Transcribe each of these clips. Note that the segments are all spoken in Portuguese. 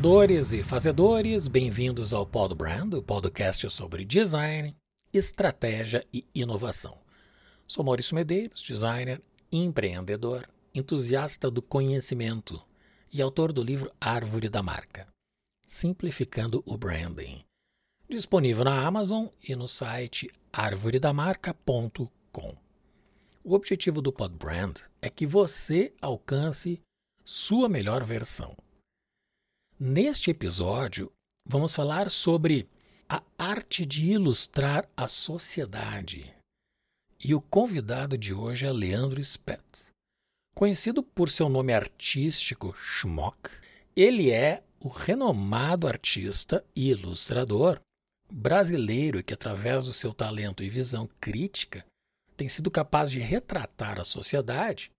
Sonhadores e fazedores, bem-vindos ao Pod Brand, o podcast sobre design, estratégia e inovação. Sou Maurício Medeiros, designer, empreendedor, entusiasta do conhecimento e autor do livro Árvore da Marca, Simplificando o Branding, disponível na Amazon e no site arvoredamarca.com. O objetivo do Pod Brand é que você alcance sua melhor versão Neste episódio, vamos falar sobre a arte de ilustrar a sociedade. E o convidado de hoje é Leandro Spett. Conhecido por seu nome artístico Schmock, ele é o renomado artista e ilustrador brasileiro que, através do seu talento e visão crítica, tem sido capaz de retratar a sociedade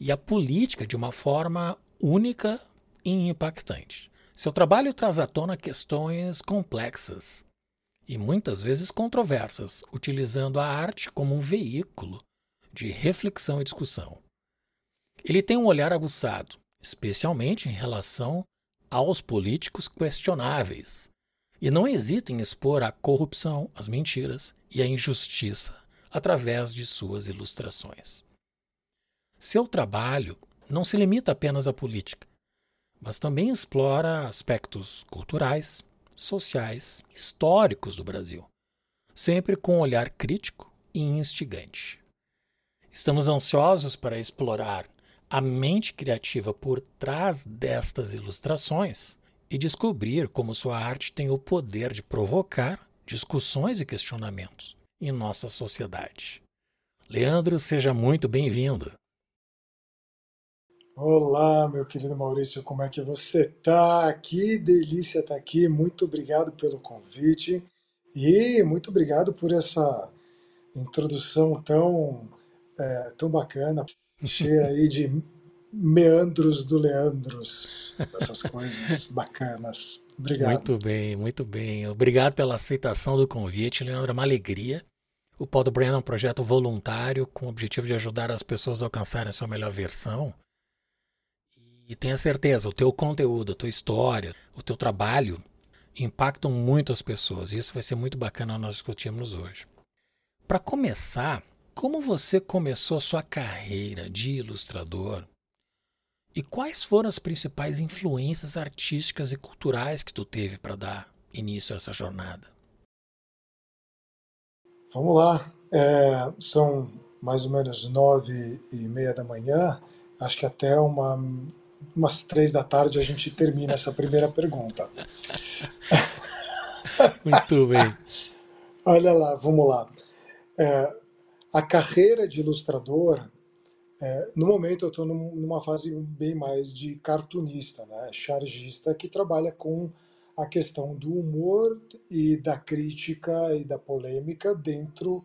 e a política de uma forma única e impactante. Seu trabalho traz à tona questões complexas e muitas vezes controversas, utilizando a arte como um veículo de reflexão e discussão. Ele tem um olhar aguçado, especialmente em relação aos políticos questionáveis, e não hesita em expor a corrupção, as mentiras e a injustiça através de suas ilustrações. Seu trabalho não se limita apenas à política, mas também explora aspectos culturais, sociais, históricos do Brasil, sempre com um olhar crítico e instigante. Estamos ansiosos para explorar a mente criativa por trás destas ilustrações e descobrir como sua arte tem o poder de provocar discussões e questionamentos em nossa sociedade. Leandro, seja muito bem-vindo. Olá, meu querido Maurício, como é que você tá? Que delícia estar tá aqui. Muito obrigado pelo convite e muito obrigado por essa introdução tão, é, tão bacana, cheia aí de meandros do Leandros, essas coisas bacanas. Obrigado. Muito bem, muito bem. Obrigado pela aceitação do convite, Leandro. É uma alegria. O Pod Brand é um projeto voluntário com o objetivo de ajudar as pessoas a alcançarem a sua melhor versão. E tenha certeza, o teu conteúdo, a tua história, o teu trabalho impactam muito as pessoas. E isso vai ser muito bacana nós discutirmos hoje. Para começar, como você começou a sua carreira de ilustrador? E quais foram as principais influências artísticas e culturais que tu teve para dar início a essa jornada? Vamos lá. É, são mais ou menos nove e meia da manhã. Acho que até uma umas três da tarde a gente termina essa primeira pergunta. Muito bem. Olha lá, vamos lá. É, a carreira de ilustrador, é, no momento eu estou numa fase bem mais de cartunista, né, chargista, que trabalha com a questão do humor e da crítica e da polêmica dentro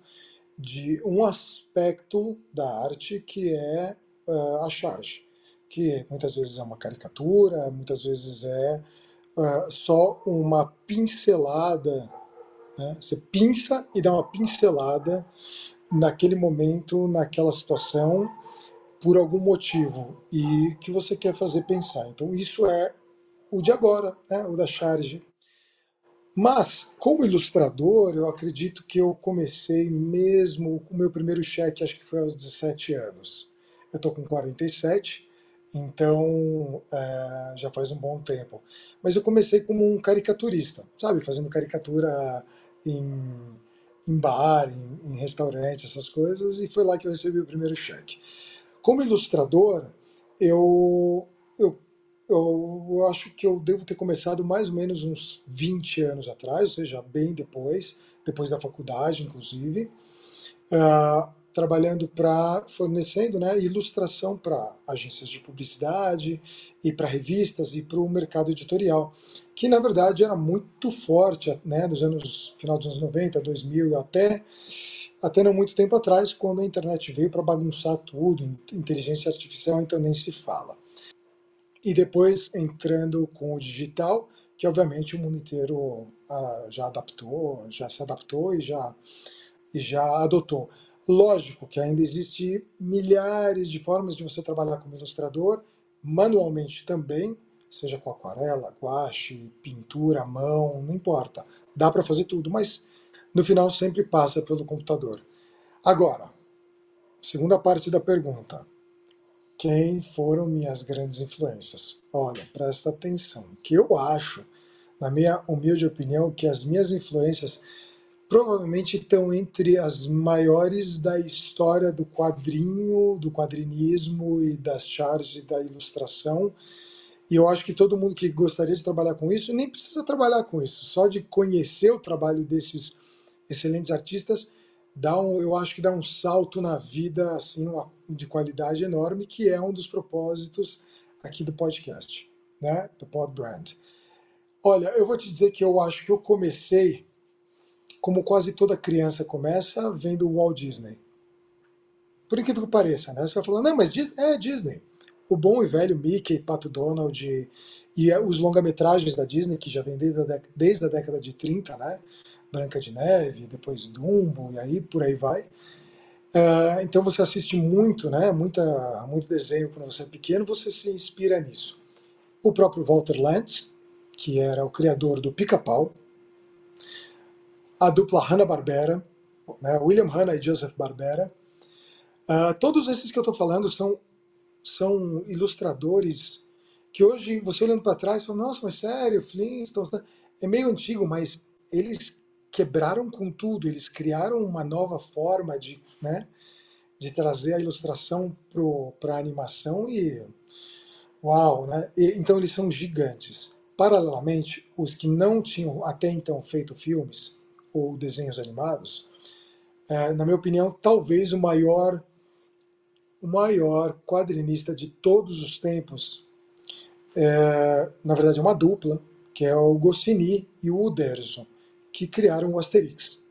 de um aspecto da arte que é uh, a charge que muitas vezes é uma caricatura, muitas vezes é uh, só uma pincelada. Né? Você pinça e dá uma pincelada naquele momento, naquela situação, por algum motivo, e que você quer fazer pensar. Então, isso é o de agora, né? o da charge. Mas, como ilustrador, eu acredito que eu comecei mesmo com o meu primeiro cheque, acho que foi aos 17 anos. Eu estou com 47, então, é, já faz um bom tempo. Mas eu comecei como um caricaturista, sabe? Fazendo caricatura em, em bar, em, em restaurante, essas coisas, e foi lá que eu recebi o primeiro cheque. Como ilustrador, eu, eu, eu, acho que eu devo ter começado mais ou menos uns 20 anos atrás, ou seja, bem depois, depois da faculdade, inclusive. Uh, trabalhando para fornecendo né, ilustração para agências de publicidade e para revistas e para o mercado editorial, que na verdade era muito forte né, nos anos final dos anos 90, 2000 até até não muito tempo atrás, quando a internet veio para bagunçar tudo, inteligência artificial então nem se fala. E depois entrando com o digital, que obviamente o mundo inteiro ah, já adaptou, já se adaptou e já e já adotou. Lógico que ainda existe milhares de formas de você trabalhar como ilustrador, manualmente também, seja com aquarela, guache, pintura, mão, não importa. Dá para fazer tudo, mas no final sempre passa pelo computador. Agora, segunda parte da pergunta. Quem foram minhas grandes influências? Olha, presta atenção. Que eu acho, na minha humilde opinião, que as minhas influências provavelmente estão entre as maiores da história do quadrinho, do quadrinismo e das charges da ilustração. E eu acho que todo mundo que gostaria de trabalhar com isso nem precisa trabalhar com isso, só de conhecer o trabalho desses excelentes artistas dá um, eu acho que dá um salto na vida assim de qualidade enorme, que é um dos propósitos aqui do podcast, né, do Pod Brand. Olha, eu vou te dizer que eu acho que eu comecei como quase toda criança começa, vendo o Walt Disney. Por incrível que pareça, né? Você vai falando, não, mas Disney, é Disney. O bom e velho Mickey, Pato Donald e, e os longa-metragens da Disney, que já vem desde a, desde a década de 30, né? Branca de Neve, depois Dumbo, e aí por aí vai. Uh, então você assiste muito, né? Muita, muito desenho quando você é pequeno, você se inspira nisso. O próprio Walter Lantz, que era o criador do Pica-Pau, a dupla Hanna-Barbera, né, William Hanna e Joseph Barbera. Uh, todos esses que eu estou falando são, são ilustradores que hoje, você olhando para trás, fala, nossa, mas sério, Flintstones, né? é meio antigo, mas eles quebraram com tudo, eles criaram uma nova forma de, né, de trazer a ilustração para a animação e uau, né? E, então eles são gigantes. Paralelamente, os que não tinham até então feito filmes, ou desenhos animados, é, na minha opinião, talvez o maior, o maior quadrinista de todos os tempos, é, na verdade é uma dupla, que é o Goscinny e o Uderzo, que criaram o Asterix.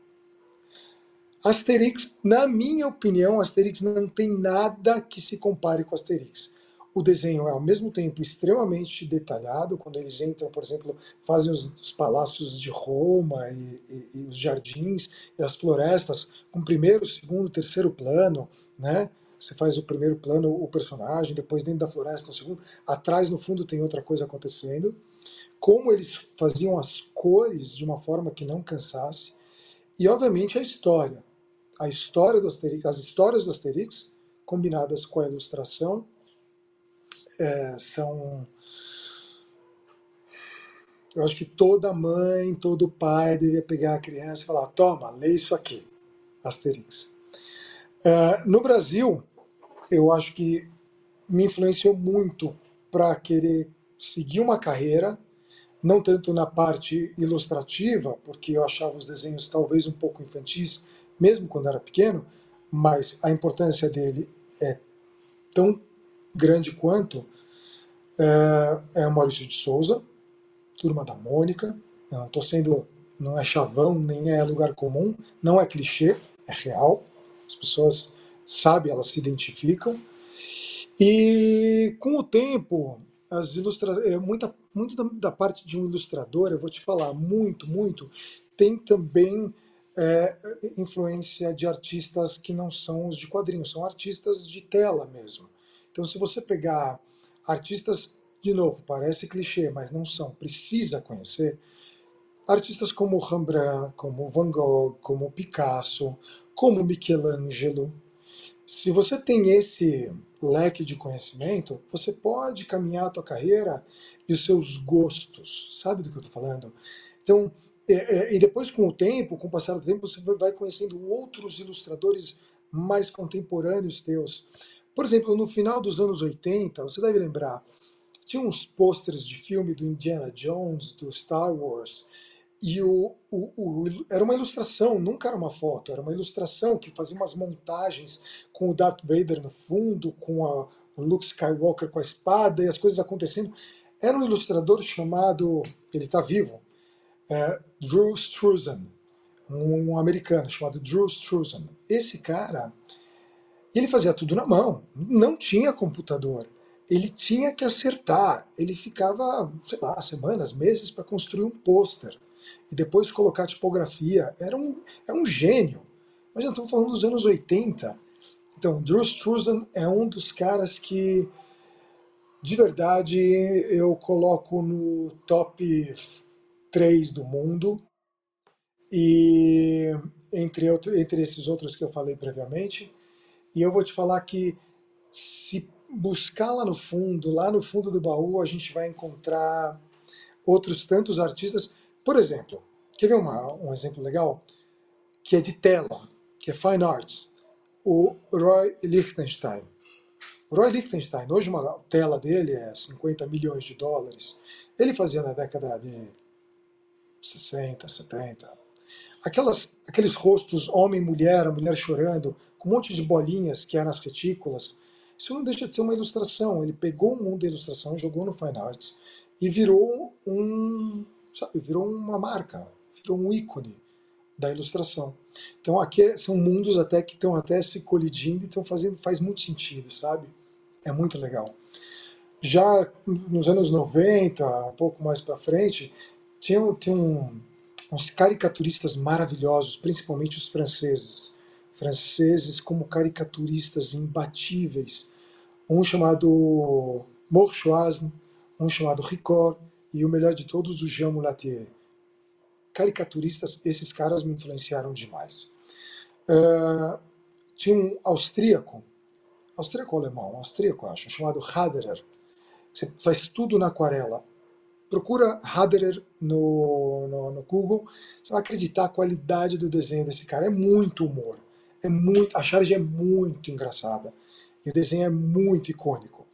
Asterix, na minha opinião, Asterix não tem nada que se compare com Asterix o desenho é ao mesmo tempo extremamente detalhado, quando eles entram, por exemplo, fazem os, os palácios de Roma e, e, e, os jardins e as florestas com primeiro, segundo, terceiro plano, né? Você faz o primeiro plano, o personagem, depois dentro da floresta, o segundo, atrás no fundo tem outra coisa acontecendo. Como eles faziam as cores de uma forma que não cansasse. E obviamente a história. A história do Asterix, as histórias do Asterix combinadas com a ilustração é, são. Eu acho que toda mãe, todo pai devia pegar a criança e falar: toma, lê isso aqui, Asterix. É, no Brasil, eu acho que me influenciou muito para querer seguir uma carreira, não tanto na parte ilustrativa, porque eu achava os desenhos talvez um pouco infantis, mesmo quando era pequeno, mas a importância dele é tão grande quanto, é, é o Maurício de Souza, Turma da Mônica. não estou sendo, não é chavão, nem é lugar comum, não é clichê, é real. As pessoas sabem, elas se identificam. E com o tempo, as ilustra... É, muita, muito da, da, parte de um ilustrador, eu vou te falar, muito, muito, tem também é, influência de artistas que não são os de quadrinhos, são artistas de tela mesmo. Então, se você pegar artistas, de novo, parece clichê, mas não são, precisa conhecer, artistas como Rembrandt, como Van Gogh, como Picasso, como Michelangelo. Se você tem esse leque de conhecimento, você pode caminhar a tua carreira e os seus gostos. Sabe do que eu estou falando? Então, é, é, e depois com o tempo, com o passar do tempo, você vai conhecendo outros ilustradores mais contemporâneos teus. Por exemplo, no final dos anos 80, você deve lembrar, tinha uns pôsteres de filme do Indiana Jones, do Star Wars, e o, o, o, era uma ilustração, nunca era uma foto, era uma ilustração que fazia umas montagens com o Darth Vader no fundo, com a, o Luke Skywalker com a espada e as coisas acontecendo. Era um ilustrador chamado, ele está vivo, é, Drew Struzan, um, um americano chamado Drew Struzan. Esse cara ele fazia tudo na mão, não tinha computador. Ele tinha que acertar. Ele ficava, sei lá, semanas, meses para construir um pôster e depois colocar tipografia. Era um, é um gênio. Mas já estamos falando dos anos 80. Então, Drew Struzan é um dos caras que de verdade, eu coloco no top 3 do mundo. E entre, outro, entre esses outros que eu falei previamente. E eu vou te falar que se buscar lá no fundo, lá no fundo do baú, a gente vai encontrar outros tantos artistas. Por exemplo, quer ver uma, um exemplo legal? Que é de tela, que é Fine Arts. O Roy Lichtenstein. Roy Lichtenstein, hoje uma tela dele é 50 milhões de dólares. Ele fazia na década de 60, 70. Aquelas, aqueles rostos homem mulher, a mulher chorando, um monte de bolinhas que eram as retículas. Isso não deixa de ser uma ilustração. Ele pegou o mundo da ilustração, jogou no Fine Arts e virou um, sabe, virou uma marca, virou um ícone da ilustração. Então aqui são mundos até que estão até se colidindo e estão fazendo faz muito sentido, sabe? É muito legal. Já nos anos 90, um pouco mais para frente, tinha, tinha um, uns caricaturistas maravilhosos, principalmente os franceses. Franceses como caricaturistas imbatíveis. Um chamado Mourchoisne, um chamado Ricord e o melhor de todos, o Jean Moulatier caricaturistas, esses caras me influenciaram demais. Uh, tinha um austríaco, austríaco alemão, austríaco acho, chamado Haderer. Você faz tudo na aquarela. Procura Haderer no, no, no, Google, você vai acreditar a qualidade do desenho desse cara. É muito humor. É muito, a charge é muito engraçada. E o desenho é muito icônico.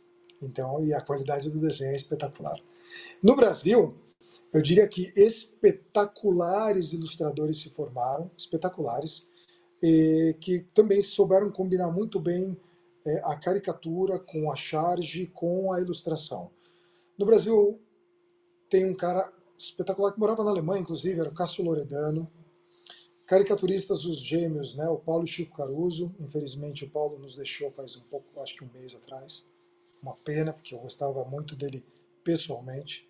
Então, e a qualidade do desenho é espetacular. No Brasil, eu diria que espetaculares ilustradores se formaram, espetaculares, que também souberam combinar muito bem é, a caricatura com a charge, com a ilustração. No Brasil tem um cara espetacular que morava na Alemanha, inclusive, era o Cássio Loredano. Caricaturistas, os gêmeos, né? o Paulo e Chico Caruso. Infelizmente, o Paulo nos deixou faz um pouco, acho que um mês atrás. Uma pena, porque eu gostava muito dele pessoalmente.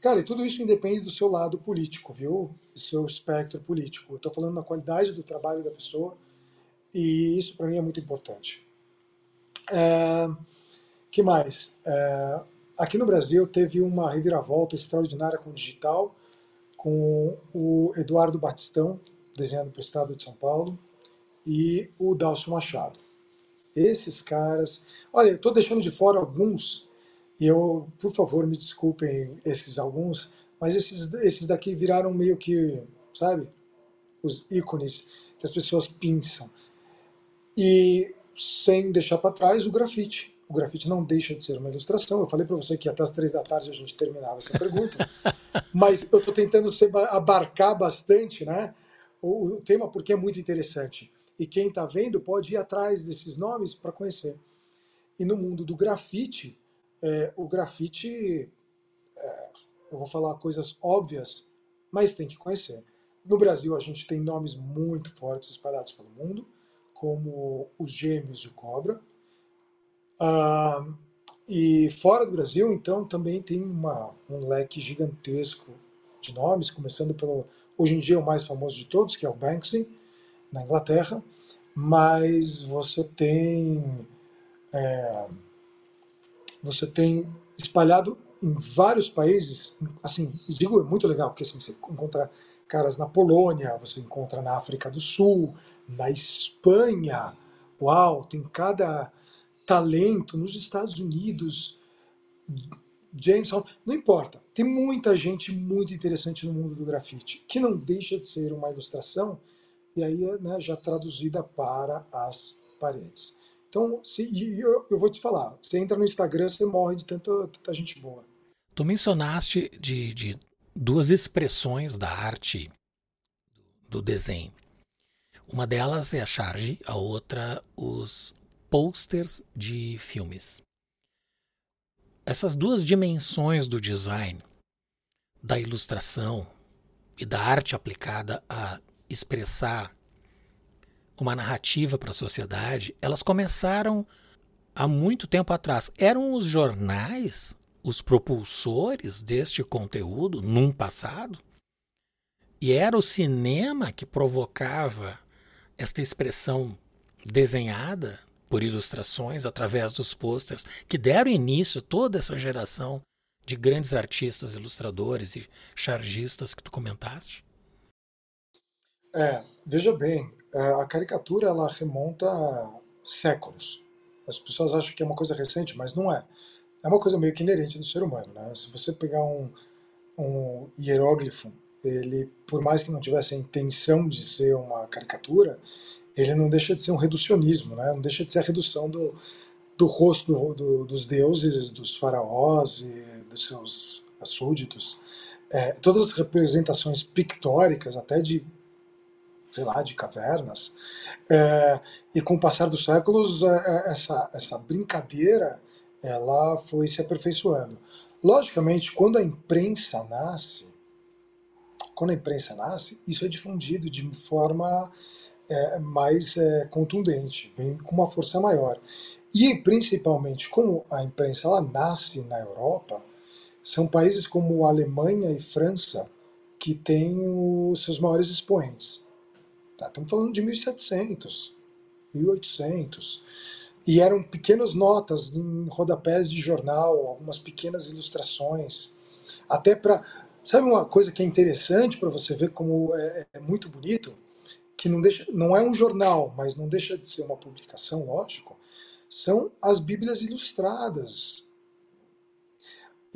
Cara, e tudo isso independe do seu lado político, viu? Do seu espectro político. Eu estou falando da qualidade do trabalho da pessoa e isso para mim é muito importante. É, que mais? É, aqui no Brasil teve uma reviravolta extraordinária com o digital, com o Eduardo Batistão, desenhando para o estado de São Paulo, e o Dalcio Machado. Esses caras. Olha, eu estou deixando de fora alguns e eu, por favor, me desculpem esses alguns, mas esses, esses daqui viraram meio que, sabe, os ícones que as pessoas pensam. E sem deixar para trás o grafite. O grafite não deixa de ser uma ilustração. Eu falei para você que até as três da tarde a gente terminava essa pergunta, mas eu estou tentando abarcar bastante né, o, tema porque é muito interessante. E quem está vendo pode ir atrás desses nomes para conhecer. E no mundo do grafite, é, o grafite, é, eu vou falar coisas óbvias, mas tem que conhecer. No Brasil, a gente tem nomes muito fortes espalhados pelo mundo, como os Gêmeos e o Cobra. Ah, e fora do Brasil, então, também tem uma, um leque gigantesco de nomes, começando pelo, hoje em dia, o mais famoso de todos, que é o Banksy, na Inglaterra. Mas você tem. É, você tem espalhado em vários países, assim, digo, é muito legal, porque assim, você encontra caras na Polônia, você encontra na África do Sul, na Espanha, uau, tem cada talento nos Estados Unidos, James não importa, tem muita gente muito interessante no mundo do grafite, que não deixa de ser uma ilustração, e aí né, já traduzida para as paredes. Então, se, eu, eu, vou te falar, você entra no Instagram, você morre de tanta, tanta gente boa. Tu mencionaste de, de duas expressões da arte do desenho. Uma delas é a charge, a outra os posters de filmes. Essas duas dimensões do design, da ilustração e da arte aplicada a expressar uma narrativa para a sociedade, elas começaram há muito tempo atrás. Eram os jornais os propulsores deste conteúdo num passado? E era o cinema que provocava esta expressão desenhada por ilustrações através dos posters que deram início a toda essa geração de grandes artistas, ilustradores e chargistas que tu comentaste? É, veja bem, é, a caricatura ela remonta séculos. As pessoas acham que é uma coisa recente, mas não é. É uma coisa meio que inerente do ser humano. Né? Se você pegar um, um hieróglifo, ele, por mais que não tivesse a intenção de ser uma caricatura, ele não deixa de ser um reducionismo, né? não deixa de ser a redução do, do rosto do, do, dos deuses, dos faraós e dos seus súditos. É, todas as representações pictóricas, até de sei lá, de cavernas. É, e com o passar dos séculos, é, é, essa, essa brincadeira ela foi se aperfeiçoando. Logicamente, quando a imprensa nasce, quando a imprensa nasce, isso é difundido de forma é, mais é, contundente, vem com uma força maior. E principalmente, como a imprensa ela nasce na Europa, são países como Alemanha e França que têm os seus maiores expoentes. Tá? Estamos falando de 1700, 1800. E eram pequenas notas em rodapés de jornal, algumas pequenas ilustrações. Até para. Sabe uma coisa que é interessante para você ver como é, é, muito bonito? Que não, deixa, não é um jornal, mas não deixa de ser uma publicação, lógico. São as Bíblias ilustradas.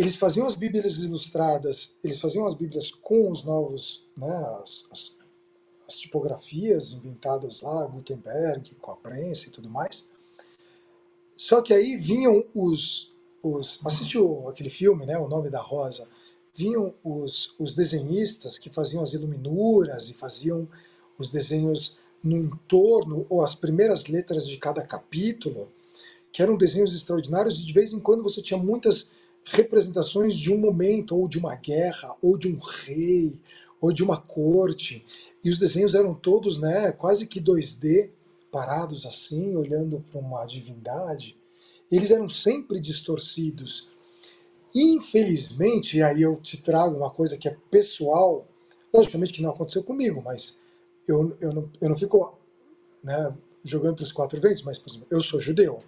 Eles faziam as Bíblias ilustradas, eles faziam as Bíblias com os novos, né, as, as as tipografias inventadas lá, Gutenberg, com a prensa e tudo mais. Só que aí vinham os. os assistiu aquele filme, né, O Nome da Rosa? Vinham os, os desenhistas que faziam as iluminuras e faziam os desenhos no entorno, ou as primeiras letras de cada capítulo, que eram desenhos extraordinários, e de vez em quando você tinha muitas representações de um momento, ou de uma guerra, ou de um rei, ou de uma corte. E os desenhos eram todos né, quase que 2D, parados assim, olhando para uma divindade. Eles eram sempre distorcidos. Infelizmente, e aí eu te trago uma coisa que é pessoal, logicamente que não aconteceu comigo, mas eu, eu, não, eu não fico né, jogando para os quatro ventos, mas exemplo, eu sou judeu.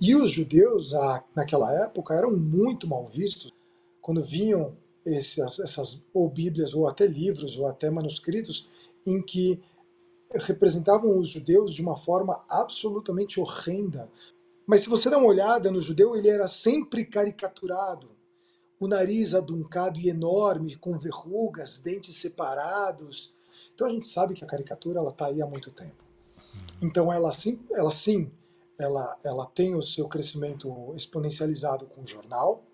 E os judeus, naquela época, eram muito mal vistos quando vinham essas, essas ou bíblias ou até livros ou até manuscritos em que representavam os judeus de uma forma absolutamente horrenda. Mas se você dá uma olhada no judeu, ele era sempre caricaturado. O nariz aduncado e enorme, com verrugas, dentes separados. Então a gente sabe que a caricatura ela está aí há muito tempo. Então ela sim, ela sim, ela, ela tem o seu crescimento exponencializado com o jornal,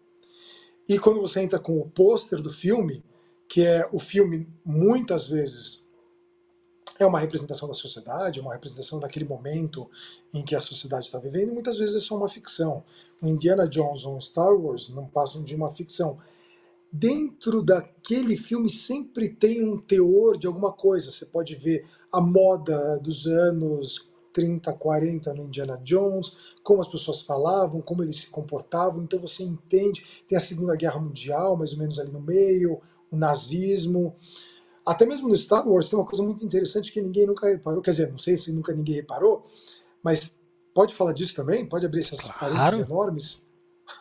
e quando você entra com o pôster do filme, que é o filme muitas vezes é uma representação da sociedade, uma representação daquele momento em que a sociedade está vivendo, muitas vezes é só uma ficção. O Indiana Jones ou Star Wars não passam de uma ficção. Dentro daquele filme sempre tem um teor de alguma coisa. Você pode ver a moda dos anos 30, 40 no Indiana Jones, como as pessoas falavam, como eles se comportavam. Então você entende. Tem a Segunda Guerra Mundial, mais ou menos ali no meio, o nazismo. Até mesmo no Star Wars tem uma coisa muito interessante que ninguém nunca reparou. Quer dizer, não sei se nunca ninguém reparou, mas pode falar disso também? Pode abrir essas claro. parênteses enormes?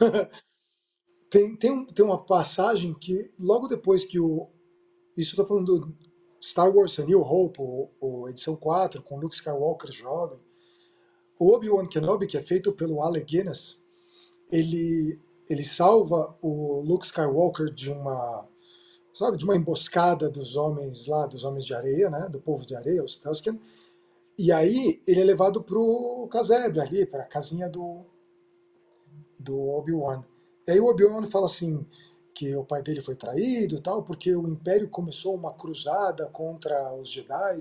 tem, tem, um, tem uma passagem que, logo depois que o. Isso eu estou falando do Star Wars A New Hope, ou edição 4, com Luke Skywalker jovem, o Obi-Wan Kenobi, que é feito pelo Alec Guinness, ele, ele salva o Luke Skywalker de uma sabe, de uma emboscada dos homens lá, dos homens de areia, né, do povo de areia, os Tusken, e aí ele é levado pro casebre ali, para a casinha do, do Obi-Wan. E aí o Obi-Wan fala assim, que o pai dele foi traído tal, porque o Império começou uma cruzada contra os Jedi.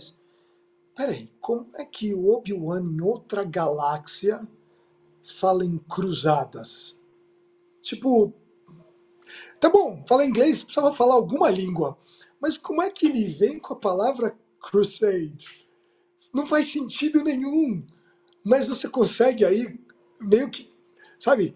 Peraí, como é que o Obi-Wan em outra galáxia fala em cruzadas? Tipo, tá bom, fala inglês, precisava falar alguma língua. Mas como é que ele vem com a palavra crusade? Não faz sentido nenhum. Mas você consegue aí meio que, sabe,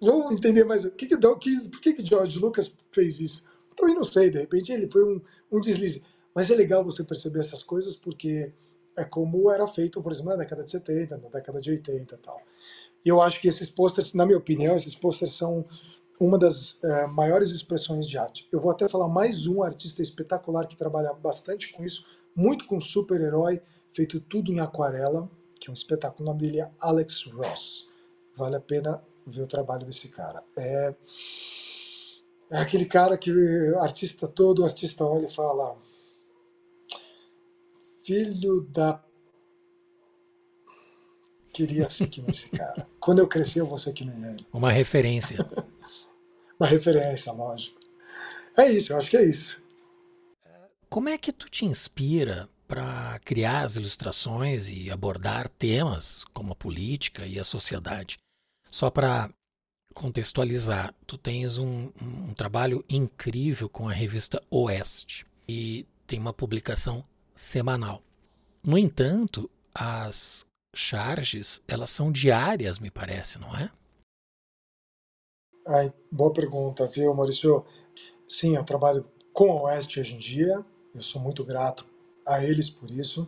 Vamos entender mais. O que que, que, por que, que George Lucas fez isso? Também não sei, de repente ele foi um, um deslize. Mas é legal você perceber essas coisas porque é como era feito, por exemplo, na década de 70, na década de 80 e tal. E eu acho que esses posters, na minha opinião, esses posters são uma das é, maiores expressões de arte. Eu vou até falar mais um artista espetacular que trabalha bastante com isso, muito com super-herói, feito tudo em aquarela, que é um espetáculo. O nome dele é Alex Ross. Vale a pena ver o trabalho desse cara. É, é aquele cara que o artista todo, o artista olha e fala: Filho da. Queria ser que nem esse cara. Quando eu crescer, eu vou ser que nem ele. Uma referência. Uma referência, lógico. É isso, eu acho que é isso. Como é que tu te inspira para criar as ilustrações e abordar temas como a política e a sociedade? Só para contextualizar, tu tens um, um, trabalho incrível com a revista Oeste e tem uma publicação semanal. No entanto, as charges elas são diárias, me parece, não é? Ai, boa pergunta, viu, Maurício? Sim, eu trabalho com a Oeste hoje em dia. Eu sou muito grato a eles por isso.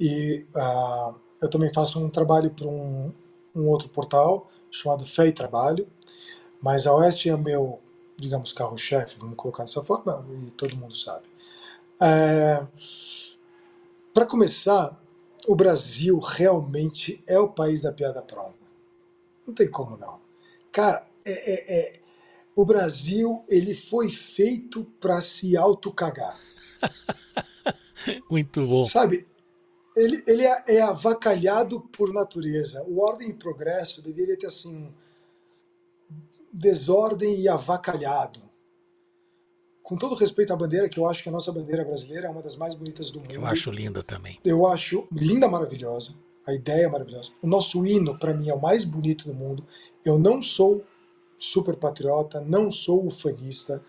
E uh, eu também faço um trabalho para um, um outro portal chamado Fé e Trabalho, mas a Oeste é meu, digamos, carro-chefe, vamos colocar dessa forma, e todo mundo sabe. É, Para começar, o Brasil realmente é o país da piada pronta. Não tem como não. Cara, é, é, é, o Brasil ele foi feito para se autocagar. Muito bom. Sabe, ele, ele é, é, avacalhado por natureza. O Ordem e Progresso deveria ter assim desordem e avacalhado. Com todo respeito à bandeira, que eu acho que a nossa bandeira brasileira é uma das mais bonitas do mundo. Eu acho linda também. Eu acho linda, maravilhosa. A ideia é maravilhosa. O nosso hino, para mim, é o mais bonito do mundo. Eu não sou super patriota, não sou ufanista,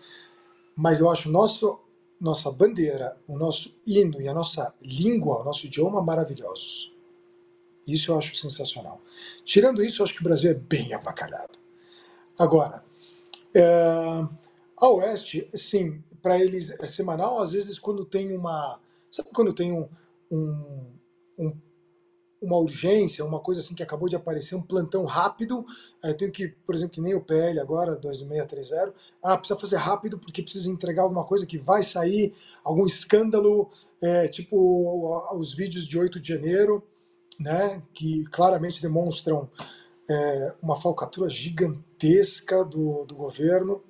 mas eu acho nosso nossa bandeira, o nosso hino e a nossa língua, o nosso idioma maravilhosos. Isso eu acho sensacional. Tirando isso, eu acho que o Brasil é bem avacalhado. Agora, é, a Oeste, sim, para eles é semanal, às vezes quando tem uma. Sabe quando tem um, um, um uma urgência, uma coisa assim que acabou de aparecer, um plantão rápido. Eu tenho que, por exemplo, que nem o PL agora, 2630, ah, precisa fazer rápido porque precisa entregar alguma coisa que vai sair, algum escândalo, é, tipo os vídeos de 8 de janeiro, né, que claramente demonstram é, uma falcatrua gigantesca do, do governo.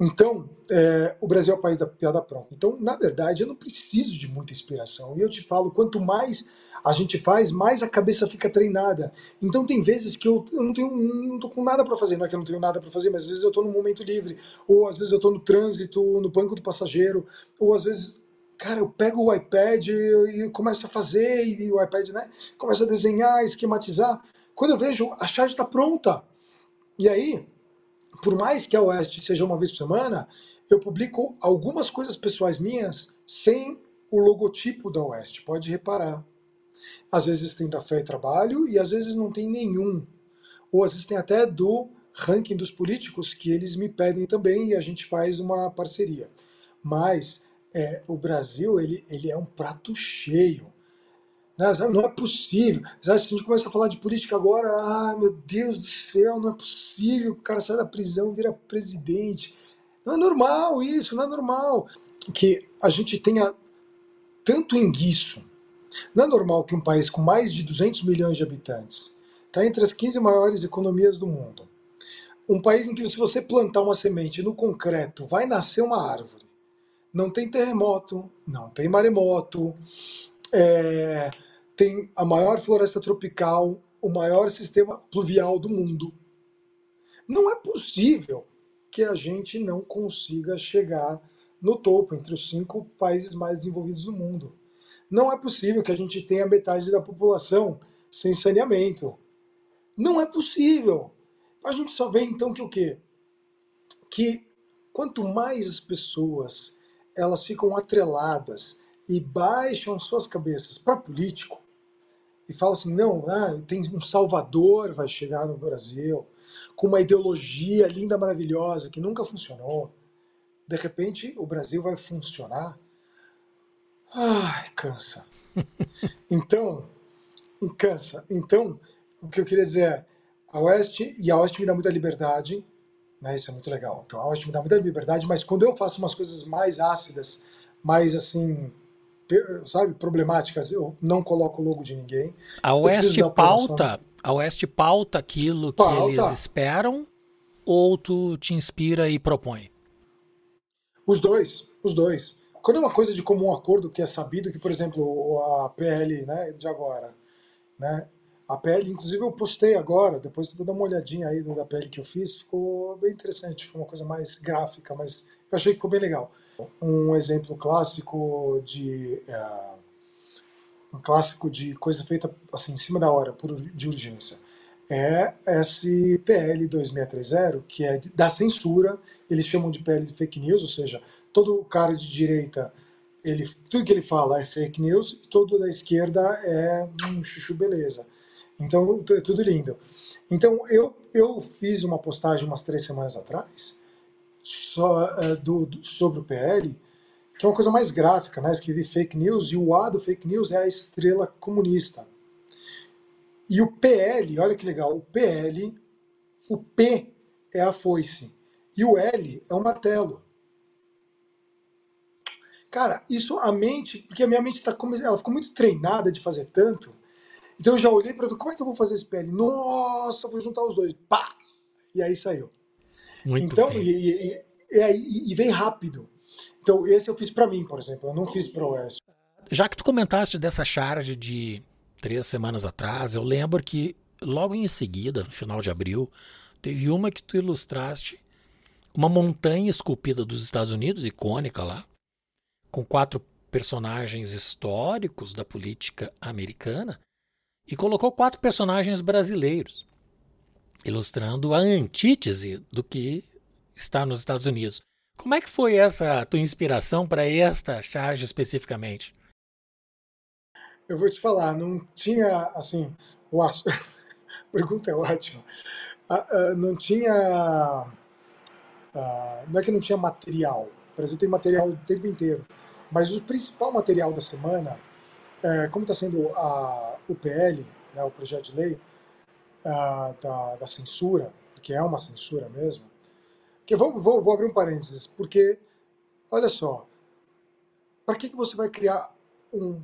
Então, é, o Brasil é o país da piada pronta. Então, na verdade, eu não preciso de muita inspiração. E eu te falo, quanto mais a gente faz, mais a cabeça fica treinada. Então tem vezes que eu, eu não tenho não tô com nada para fazer, não é que eu não tenho nada para fazer, mas às vezes eu estou no momento livre, ou às vezes eu estou no trânsito, no banco do passageiro, ou às vezes cara, eu pego o iPad e começo a fazer, e o iPad, né, começa a desenhar, esquematizar. Quando eu vejo, a charge está pronta. E aí, por mais que a Oeste seja uma vez por semana, eu publico algumas coisas pessoais minhas sem o logotipo da Oeste, pode reparar. Às vezes tem da fé e trabalho e às vezes não tem nenhum. Ou às vezes tem até do ranking dos políticos que eles me pedem também e a gente faz uma parceria. Mas é, o Brasil ele, ele é um prato cheio. Né? Não é possível. Se a gente começa a falar de política agora, ah, meu Deus do céu, não é possível que o cara saia da prisão e vira presidente. Não é normal isso, não é normal que a gente tenha tanto enguiço não é normal que um país com mais de 200 milhões de habitantes está entre as 15 maiores economias do mundo. Um país em que se você plantar uma semente no concreto, vai nascer uma árvore. Não tem terremoto, não tem maremoto, é, tem a maior floresta tropical, o maior sistema pluvial do mundo. Não é possível que a gente não consiga chegar no topo, entre os cinco países mais desenvolvidos do mundo. Não é possível que a gente tenha metade da população sem saneamento. Não é possível. A gente só vê então que o quê? Que quanto mais as pessoas elas ficam atreladas e baixam suas cabeças para político e falam assim, não, ah, tem um salvador vai chegar no Brasil com uma ideologia linda, maravilhosa que nunca funcionou. De repente, o Brasil vai funcionar Ai, cansa. Então, cansa. Então, o que eu queria dizer é, a Oeste, e a Oeste me dá muita liberdade, né? Isso é muito legal. Então, a Oeste me dá muita liberdade, mas quando eu faço umas coisas mais ácidas, mais assim, sabe, problemáticas, eu não coloco o logo de ninguém. A Oeste pauta, a Oeste pauta aquilo pauta. que eles esperam ou tu te inspira e propõe? Os dois, os dois. Quando é uma coisa de comum acordo que é sabido que, por exemplo, a PL, né, de agora, né, a PL, inclusive eu postei agora, depois você dá uma olhadinha aí da PL que eu fiz, ficou bem interessante, foi uma coisa mais gráfica, mas eu achei que ficou bem legal. Um exemplo clássico de uh, um clássico de coisa feita assim em cima da hora, por de urgência, é esse PL 2630, que é da censura, eles chamam de PL de fake news, ou seja, todo cara de direita, ele, tudo que ele fala é fake news, e todo da esquerda é um chuchu beleza. Então, é tudo lindo. Então, eu, eu fiz uma postagem umas três semanas atrás só, uh, do, do, sobre o PL, que é uma coisa mais gráfica, né? Escrevi fake news e o A do fake news é a estrela comunista. E o PL, olha que legal, o PL, o P é a foice e o L é o martelo. Cara, isso a mente, porque a minha mente tá, ela ficou muito treinada de fazer tanto, então eu já olhei para ver como é que eu vou fazer esse PL. Nossa, vou juntar os dois. Pá! E aí saiu. Muito então, bem. E, e, e, e, vem rápido. Então, esse eu fiz para mim, por exemplo. Eu não fiz para o Oeste. Já que tu comentaste dessa charge de três semanas atrás, eu lembro que logo em seguida, no final de abril, teve uma que tu ilustraste uma montanha esculpida dos Estados Unidos, icônica lá, com quatro personagens históricos da política americana, e colocou quatro personagens brasileiros, ilustrando a antítese do que está nos Estados Unidos. Como é que foi essa tua inspiração para esta charge especificamente? Eu vou te falar, não tinha assim, o a pergunta é ótima. Não tinha não é que não tinha material. Brasil tem material o tempo inteiro, mas o principal material da semana é, como está sendo a, o PL, né, o projeto de lei a, da, da, censura, porque é uma censura mesmo, que vou, vou, vou abrir um parênteses, porque, olha só, para que, que você vai criar um,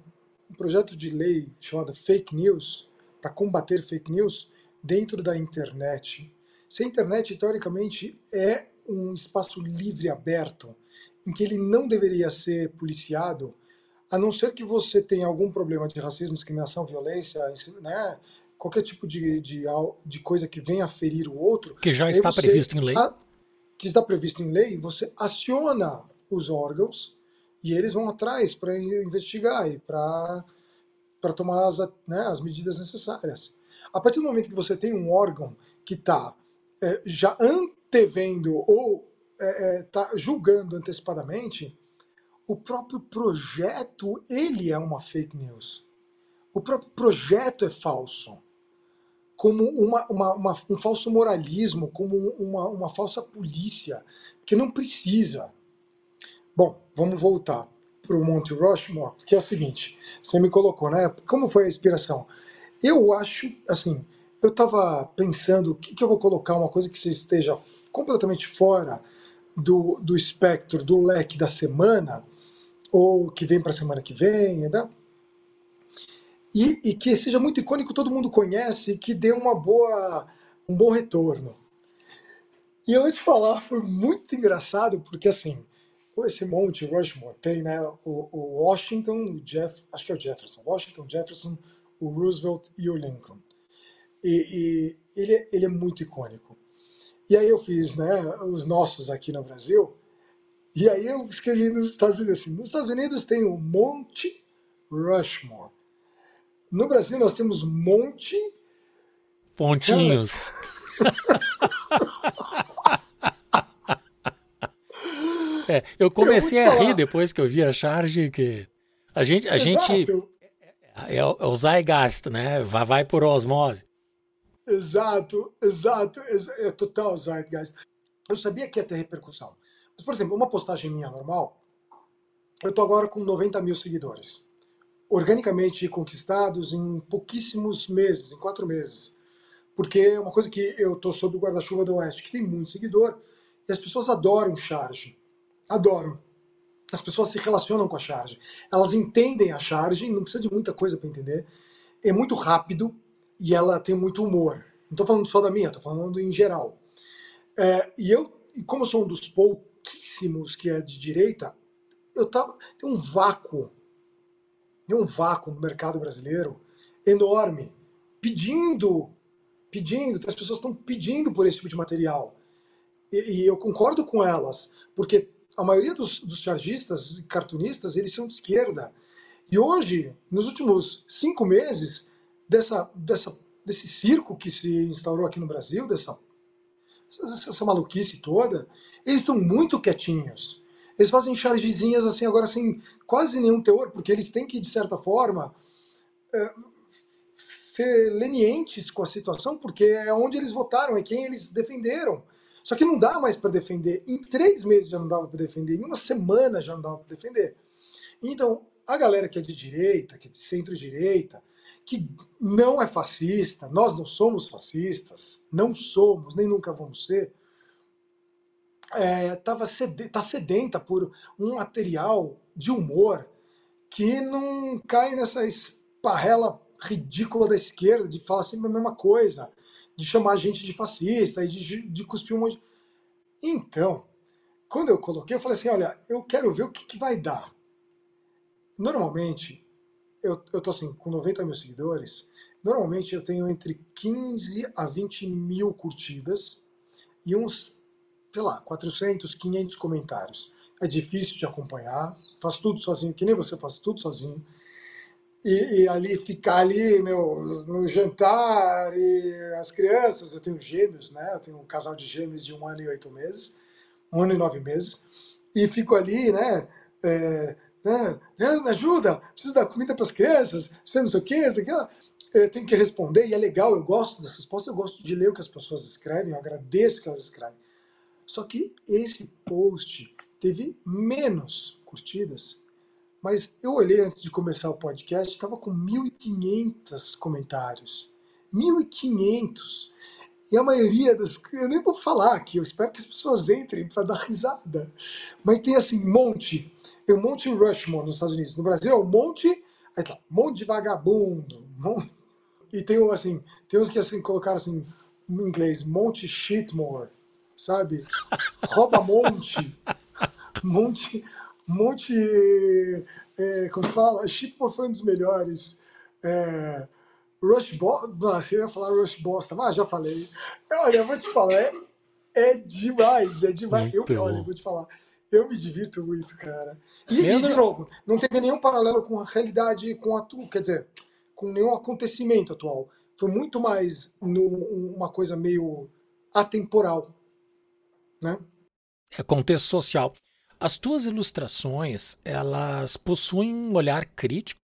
um projeto de lei chamado fake news, para combater fake news, dentro da internet? Se a internet, teoricamente, é um espaço livre, aberto, em que ele não deveria ser policiado, a não ser que você tenha algum problema de racismo, discriminação, violência, né, qualquer tipo de, de, de coisa que venha a ferir o outro. Que já está previsto em lei. A, que está previsto em lei, você aciona os órgãos e eles vão atrás para investigar e para tomar as, né, as medidas necessárias. A partir do momento que você tem um órgão que está é, já antevendo ou está é, é, tá julgando antecipadamente, o próprio projeto ele é uma fake news. O próprio projeto é falso. Como uma, uma, uma, um falso moralismo, como uma, uma falsa polícia, que não precisa. Bom, vamos voltar para o Monte Rushmore, que é o seguinte: você me colocou, né? Como foi a inspiração? Eu acho, assim, eu estava pensando o que, que eu vou colocar, uma coisa que você esteja completamente fora do, do espectro, do leque da semana, ou que vem para a semana que vem, né? E, e, que seja muito icônico, todo mundo conhece e que dê uma boa, um bom retorno. E eu vou te falar, foi muito engraçado, porque assim, esse monte Rushmore tem né, o, o Washington, o Jeff, acho que é o Jefferson, Washington, Jefferson, o Roosevelt e o Lincoln. E, e ele, é, ele é muito icônico. E aí eu fiz né, os nossos aqui no Brasil, e aí eu escrevi nos Estados Unidos assim: nos Estados Unidos tem o Monte Rushmore. No Brasil nós temos Monte. Pontinhos. é, eu comecei eu a rir depois que eu vi a charge que a gente, a gente é, é, o Zygeist, né? Vai, vai por osmose. Exato, exato, é total Zeitgeist. Eu sabia que ia ter repercussão. Mas, por exemplo, uma postagem minha normal, eu tô agora com 90 mil seguidores. organicamente conquistados em pouquíssimos meses, em quatro meses. Porque é uma coisa que eu estou sob o guarda-chuva do Oeste, que tem muito seguidor, e as pessoas adoram charge. Adoram. As pessoas se relacionam com a charge. Elas entendem a charge, não precisa de muita coisa para entender. É muito rápido e ela tem muito humor. Não estou falando só da minha, estou falando em geral. É, e eu, e como sou um dos pouquíssimos que é de direita, eu tava tem um vácuo, tem um vácuo no mercado brasileiro enorme, pedindo, pedindo, as pessoas estão pedindo por esse tipo de material. E, e eu concordo com elas, porque a maioria dos, dos chargistas e cartunistas, eles são de esquerda. E hoje, nos últimos cinco meses, dessa, dessa, desse circo que se instaurou aqui no Brasil, dessa essa maluquice toda, eles estão muito quietinhos. Eles fazem chargezinhas assim, agora sem quase nenhum teor, porque eles têm que, de certa forma, é, ser lenientes com a situação, porque é onde eles votaram, é quem eles defenderam. Só que não dá mais para defender. Em três meses já não dava para defender, em uma semana já não dava para defender. Então, a galera que é de direita, que é de centro-direita, que não é fascista, nós não somos fascistas, não somos, nem nunca vamos ser, é, tá sedenta por um material de humor que não cai nessa esparrela ridícula da esquerda de falar sempre a mesma coisa, de chamar a gente de fascista e de, de cuspir um monte. Então, quando eu coloquei, eu falei assim: olha, eu quero ver o que, que vai dar. Normalmente, eu, eu tô assim, com 90 mil seguidores, normalmente eu tenho entre 15 a 20 mil curtidas e uns, sei lá, 400, 500 comentários. É difícil de acompanhar, faço tudo sozinho, que nem você faz tudo sozinho. E, e, ali ficar ali meu, no jantar e as crianças, eu tenho gêmeos, né? Eu tenho um casal de gêmeos de um ano e oito meses, um ano e nove meses, e fico ali, né? É, né? me ajuda, preciso dar comida para as crianças, você não sei o que, isso aqui. Eu tenho que responder, e é legal, eu gosto dessas respostas, eu gosto de ler o que as pessoas escrevem, eu agradeço o que elas escrevem. Só que esse post teve menos curtidas, mas eu olhei antes de começar o podcast, estava com 1.500 comentários. 1.500! E a maioria das. Eu nem vou falar aqui, eu espero que as pessoas entrem para dar risada. Mas tem assim, monte. Tem um monte Rushmore nos Estados Unidos. No Brasil é um monte. Aí tá, monte de vagabundo. Monte, e tem assim, tem uns que assim colocaram assim, em inglês, monte shitmore, sabe? Rouba monte. monte. Monte. É, como fala? Shitmore foi um dos melhores. É, Rush Boston. Eu ia falar Rush Boston, mas já falei. Olha, eu vou te falar, é, é demais, é demais. eu, olha, eu vou te falar. Eu me divirto muito, cara. E, e, de novo, não teve nenhum paralelo com a realidade, com a tu, quer dizer, com nenhum acontecimento atual. Foi muito mais no, uma coisa meio atemporal, né? É contexto social. As tuas ilustrações, elas possuem um olhar crítico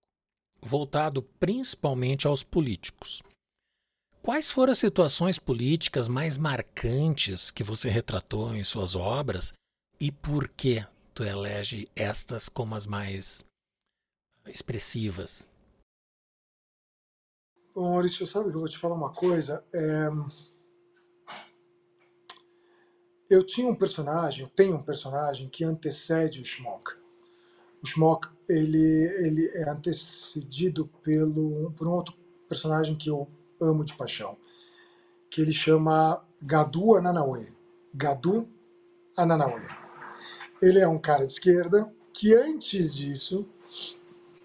voltado principalmente aos políticos. Quais foram as situações políticas mais marcantes que você retratou em suas obras e por que tu elege estas como as mais expressivas? Bom, Maurício, sabe que eu vou te falar uma coisa? É... Eu tinha um personagem, eu tenho um personagem que antecede o Schmock. O Schmock ele, ele é antecedido pelo, por um outro personagem que eu amo de paixão, que ele chama Gadu Ananaue. Gadu Ananaue. Ele é um cara de esquerda que antes disso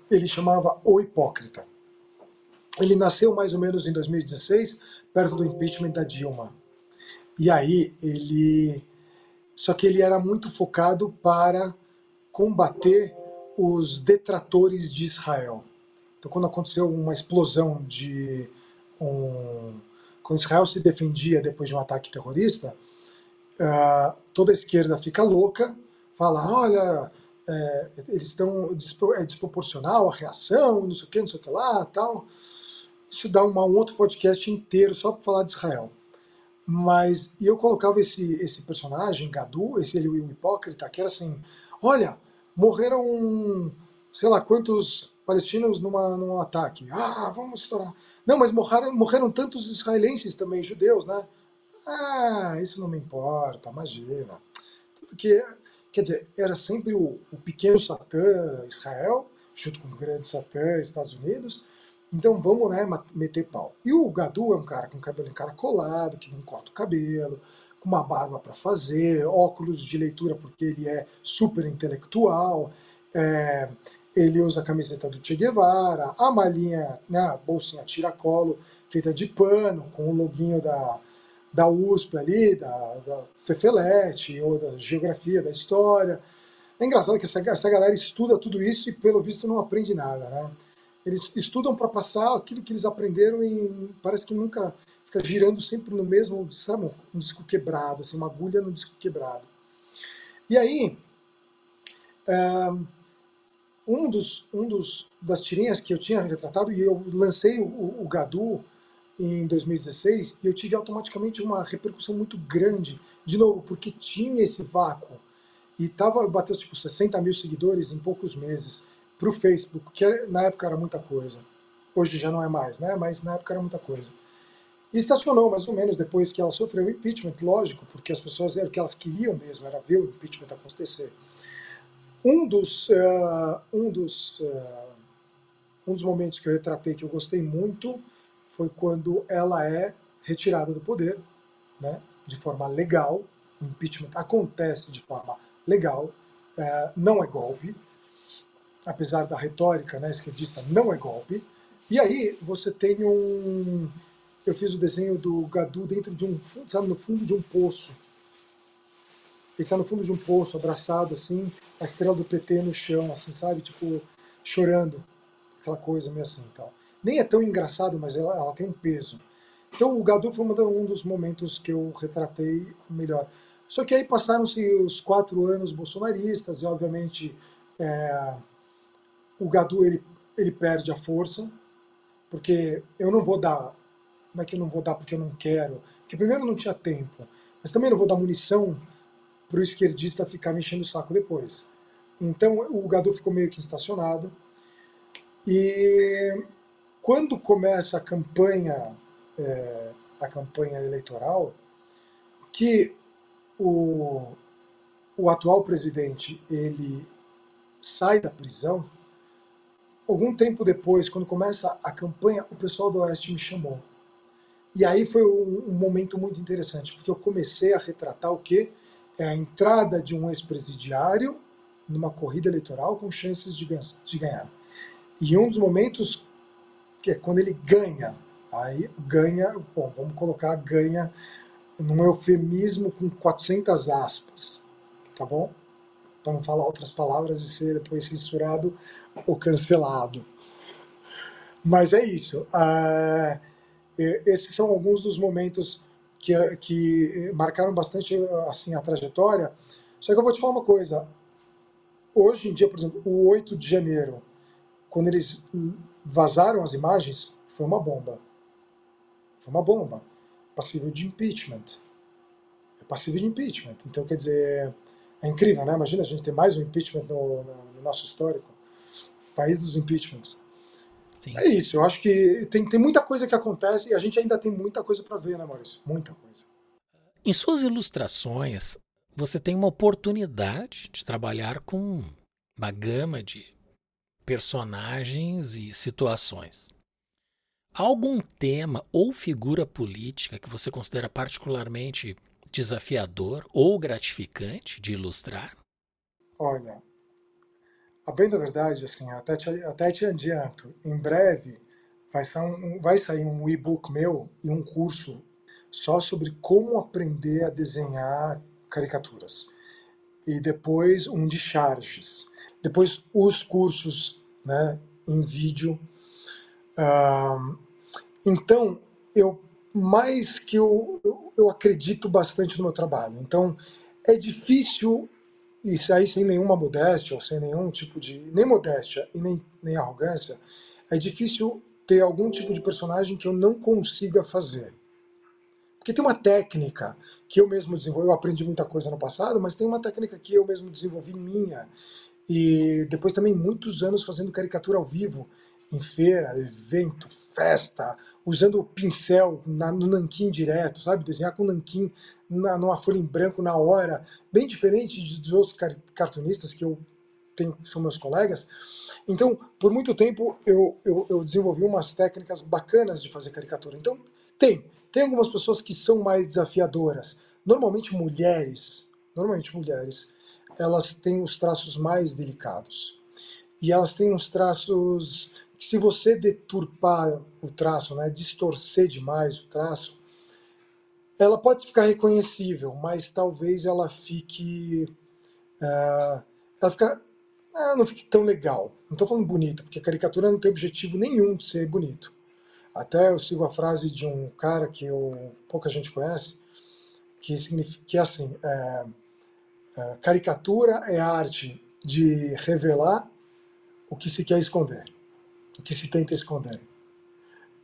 ele chamava O Hipócrita. Ele nasceu mais ou menos em 2016, perto do impeachment da Dilma. E aí ele. Só que ele era muito focado para combater os detratores de Israel. Então, quando aconteceu uma explosão de um, quando Israel se defendia depois de um ataque terrorista, uh, toda a esquerda fica louca, fala, olha, é, eles estão é desproporcional a reação, não sei o que, não sei o que lá, tal. Isso dá uma, um outro podcast inteiro só para falar de Israel. Mas e eu colocava esse esse personagem, Gadu, esse ele o hipócrita, que era assim, olha, morreram sei lá, quantos palestinos numa, num ataque. Ah, vamos estourar. Não, mas morreram, morreram tantos israelenses também, judeus, né? Ah, isso não me importa, imagina. Tudo que, quer dizer, era sempre o, o pequeno Satã, Israel, junto com o grande Satã, Estados Unidos. Então vamos né, meter pau. E o Gadu é um cara com cabelo encaracolado, que não corta o cabelo, uma barba para fazer, óculos de leitura porque ele é super intelectual. É, ele usa a camiseta do Che Guevara, a malinha, né, a bolsinha tiracolo feita de pano, com o loginho da, da USP ali, da, da Fefelete, ou da Geografia, da História. É engraçado que essa, essa galera estuda tudo isso e, pelo visto, não aprende nada, né? Eles estudam para passar aquilo que eles aprenderam e parece que nunca fica girando sempre no mesmo, sabe, um disco quebrado, assim, uma agulha no disco quebrado. E aí, um dos, um dos das tirinhas que eu tinha retratado e eu lancei o, o Gadu em 2016 e eu tive automaticamente uma repercussão muito grande, de novo, porque tinha esse vácuo e tava bateu tipo 60 mil seguidores em poucos meses para o Facebook, que na época era muita coisa. Hoje já não é mais, né? Mas na época era muita coisa. E estacionou mais ou menos depois que ela sofreu o impeachment, lógico, porque as pessoas o que elas queriam mesmo, era ver o impeachment acontecer. Um dos, uh, um dos, uh, um dos momentos que eu retratei que eu gostei muito foi quando ela é retirada do poder, né, de forma legal. O impeachment acontece de forma legal, uh, não é golpe, apesar da retórica né, esquerdista, não é golpe. E aí você tem um. Eu fiz o desenho do Gadu dentro de um, sabe, no fundo de um poço ele está no fundo de um poço, abraçado, assim, a estrela do PT no chão, assim, sabe? Tipo, chorando. Aquela coisa meio assim tal. Nem é tão engraçado, mas ela, ela tem um peso. Então o Gadu foi um dos momentos que eu retratei melhor. Só que aí passaram-se os quatro anos bolsonaristas e, obviamente, é, o Gadu ele, ele perde a força, porque eu não vou dar. Como é que eu não vou dar porque eu não quero? Porque primeiro não tinha tempo, mas também não vou dar munição para o esquerdista ficar mexendo o saco depois. Então o Gadu ficou meio que estacionado. E quando começa a campanha, é, a campanha eleitoral, que o, o atual presidente ele sai da prisão, algum tempo depois, quando começa a campanha, o pessoal do Oeste me chamou. E aí foi um, um momento muito interessante, porque eu comecei a retratar o que é a entrada de um ex-presidiário numa corrida eleitoral com chances de, de ganhar. E um dos momentos que é quando ele ganha, aí ganha, bom, vamos colocar ganha num eufemismo com 400 aspas, tá bom? Para não falar outras palavras e ser depois censurado ou cancelado. Mas é isso. Ah, esses são alguns dos momentos que, que marcaram bastante assim a trajetória. Só que eu vou te falar uma coisa. Hoje em dia, por exemplo, o 8 de janeiro, quando eles vazaram as imagens, foi uma bomba. Foi uma bomba. Passível de impeachment. É passível de impeachment. Então, quer dizer, é incrível, né? Imagina a gente ter mais um impeachment no, no, no nosso histórico. País dos impeachments. Sim. É isso, eu acho que tem, tem muita coisa que acontece e a gente ainda tem muita coisa para ver, né, Maurício? Muita coisa. Em suas ilustrações, você tem uma oportunidade de trabalhar com uma gama de personagens e situações. Há algum tema ou figura política que você considera particularmente desafiador ou gratificante de ilustrar? Olha, a bem da verdade, assim, até te, até te adianto, em breve vai sair, um, vai sair um e-book meu e um curso só sobre como aprender a desenhar caricaturas. E depois um de charges. Depois os cursos né, em vídeo. então, eu mais que eu, eu, eu acredito bastante no meu trabalho. Então, é difícil e aí sem nenhuma modéstia, ou sem nenhum tipo de. nem modéstia e nem, nem arrogância, é difícil ter algum tipo de personagem que eu não consiga fazer. Porque tem uma técnica que eu mesmo desenvolvi, eu aprendi muita coisa no passado, mas tem uma técnica que eu mesmo desenvolvi minha. e depois também muitos anos fazendo caricatura ao vivo, em feira, evento, festa, usando o pincel na, no nanquim direto, sabe? Desenhar com nanquim na, numa folha em branco na hora, bem diferente dos outros cartunistas que eu tenho, que são meus colegas. Então, por muito tempo, eu, eu, eu desenvolvi umas técnicas bacanas de fazer caricatura. Então, tem. Tem algumas pessoas que são mais desafiadoras. Normalmente mulheres, normalmente mulheres, elas têm os traços mais delicados. E elas têm uns traços que se você deturpar o traço, né, distorcer demais o traço, ela pode ficar reconhecível, mas talvez ela fique. Uh, ela fica, uh, não fique tão legal. Não estou falando bonita, porque caricatura não tem objetivo nenhum de ser bonito. Até eu sigo a frase de um cara que eu, pouca gente conhece, que, significa, que é assim: é, é, caricatura é a arte de revelar o que se quer esconder, o que se tenta esconder.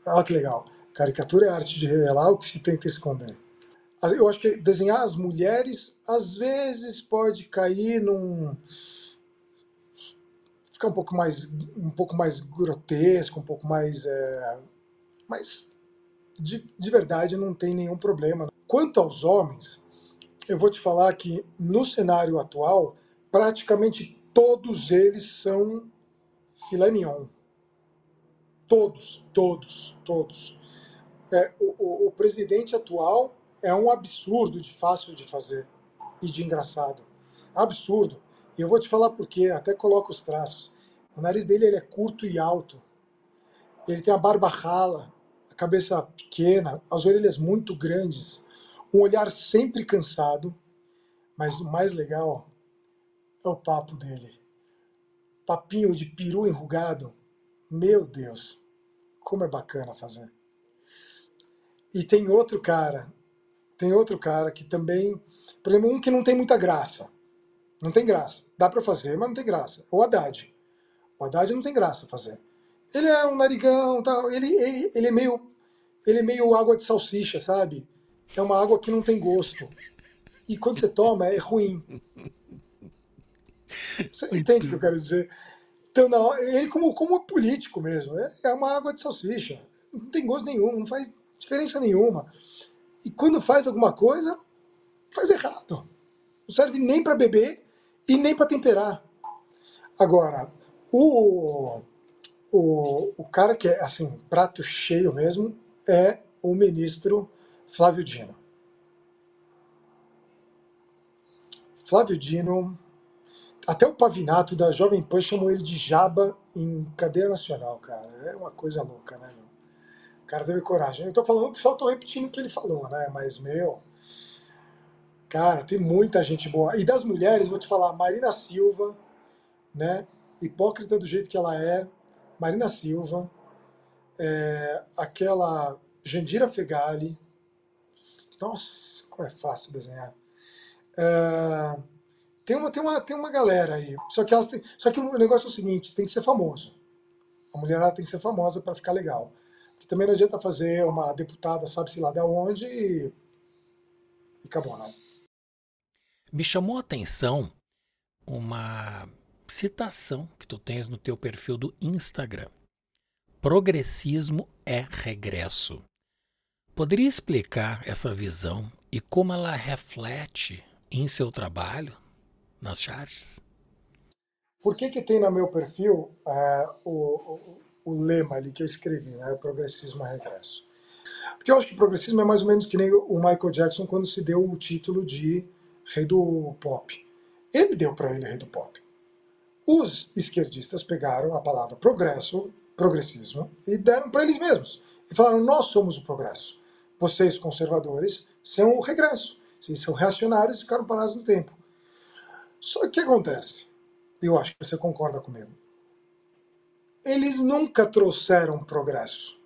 Olha que legal. Caricatura é a arte de revelar o que se tenta esconder. Eu acho que desenhar as mulheres às vezes pode cair num ficar um pouco mais um pouco mais grotesco, um pouco mais é, mas de, de verdade não tem nenhum problema. Quanto aos homens, eu vou te falar que no cenário atual, praticamente todos eles são filé mignon. Todos, todos, todos. É, o, o, o, presidente atual é um absurdo de fácil de fazer e de engraçado. Absurdo. E eu vou te falar por quê, até coloco os traços. O nariz dele ele é curto e alto. Ele tem a barba rala, a cabeça pequena, as orelhas muito grandes, um olhar sempre cansado, mas o mais legal é o papo dele. Papinho de peru enrugado. Meu Deus, como é bacana fazer. E tem outro cara, tem outro cara que também, por exemplo, um que não tem muita graça. Não tem graça. Dá para fazer, mas não tem graça. O Haddad. O Haddad não tem graça fazer. Ele é um narigão, tal. Ele, ele, ele é meio ele é meio água de salsicha, sabe? É uma água que não tem gosto. E quando você toma, é ruim. Você entende o que eu quero dizer? Então, não, ele como, como político mesmo, é, é uma água de salsicha. Não tem gosto nenhum, não faz diferença nenhuma. E quando faz alguma coisa, faz errado. Não serve nem para beber e nem para temperar. Agora, o, o, o cara que é assim, prato cheio mesmo, é o ministro Flávio Dino. Flávio Dino, até o Pavinato da Jovem Pan chamou ele de Jaba em cadeia nacional, cara. É uma coisa louca, né, cara teve coragem. Eu tô falando que só tô repetindo o que ele falou, né? Mas, meu. Cara, tem muita gente boa. E das mulheres, vou te falar, Marina Silva, né? hipócrita do jeito que ela é, Marina Silva, é, aquela Jandira Fegali, nossa, como é fácil desenhar. É, tem, uma, tem, uma, tem uma galera aí, só que, elas tem, só que o negócio é o seguinte, tem que ser famoso. A mulherada tem que ser famosa para ficar legal. Porque também não adianta fazer uma deputada, sabe-se lá de onde, e, e acabou, não. Me chamou a atenção uma citação que tu tens no teu perfil do Instagram. Progressismo é regresso. Poderia explicar essa visão e como ela reflete em seu trabalho nas charges? Por que que tem no meu perfil uh, o, o, o, lema ali que eu escrevi, né? O progressismo é regresso. Porque eu acho que o progressismo é mais ou menos que nem o Michael Jackson quando se deu o título de rei do pop. Ele deu para ele rei do pop. Os esquerdistas pegaram a palavra progresso, progressismo, e deram para eles mesmos. E falaram: nós somos o progresso. Vocês, conservadores, são o regresso. Vocês são reacionários e ficaram parados no tempo. Só que o que acontece? Eu acho que você concorda comigo. Eles nunca trouxeram progresso.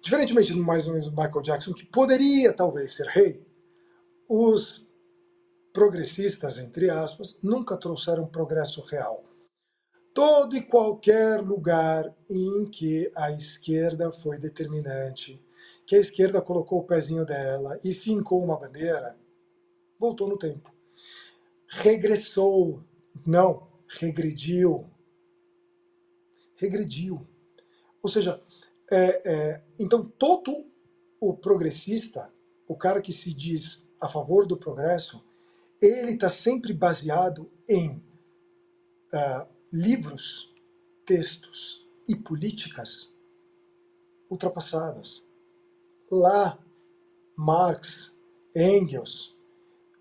Diferentemente do mais ou menos do Michael Jackson, que poderia talvez ser rei, os progressistas, entre aspas, nunca trouxeram progresso real. Todo e qualquer lugar em que a esquerda foi determinante, que a esquerda colocou o pezinho dela e fincou uma bandeira, voltou no tempo. Regressou, Não, regrediu. Regrediu. Ou seja, é, é, então todo o progressista, o cara que se diz a favor do progresso, ele está sempre baseado em uh, livros, textos e políticas ultrapassadas. Lá, Marx, Engels,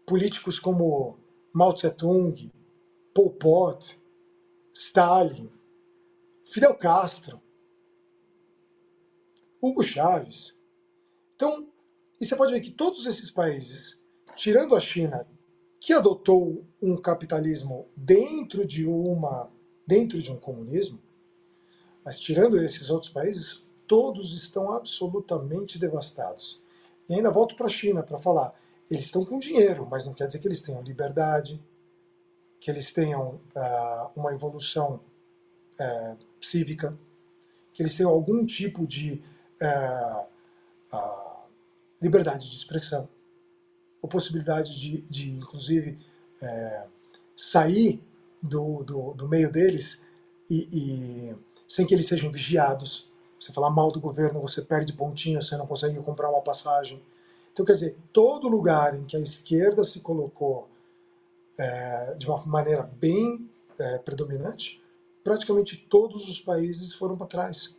políticos como Mao Tse-tung, Pol Pot, Stalin, Fidel Castro, Hugo Chávez. Então, e você pode ver que todos esses países, tirando a China, que adotou um capitalismo dentro de uma dentro de um comunismo, mas tirando esses outros países, todos estão absolutamente devastados. E ainda volto para a China para falar, eles estão com dinheiro, mas não quer dizer que eles tenham liberdade, que eles tenham uh, uma evolução uh, cívica, que eles tenham algum tipo de uh, liberdade de expressão, ou possibilidade de, de inclusive, sair do, do, do, meio deles e, e, sem que eles sejam vigiados. Você falar mal do governo, você perde pontinho, você não consegue comprar uma passagem. Então, quer dizer, todo lugar em que a esquerda se colocou é, de uma maneira bem é, predominante, praticamente todos os países foram para trás.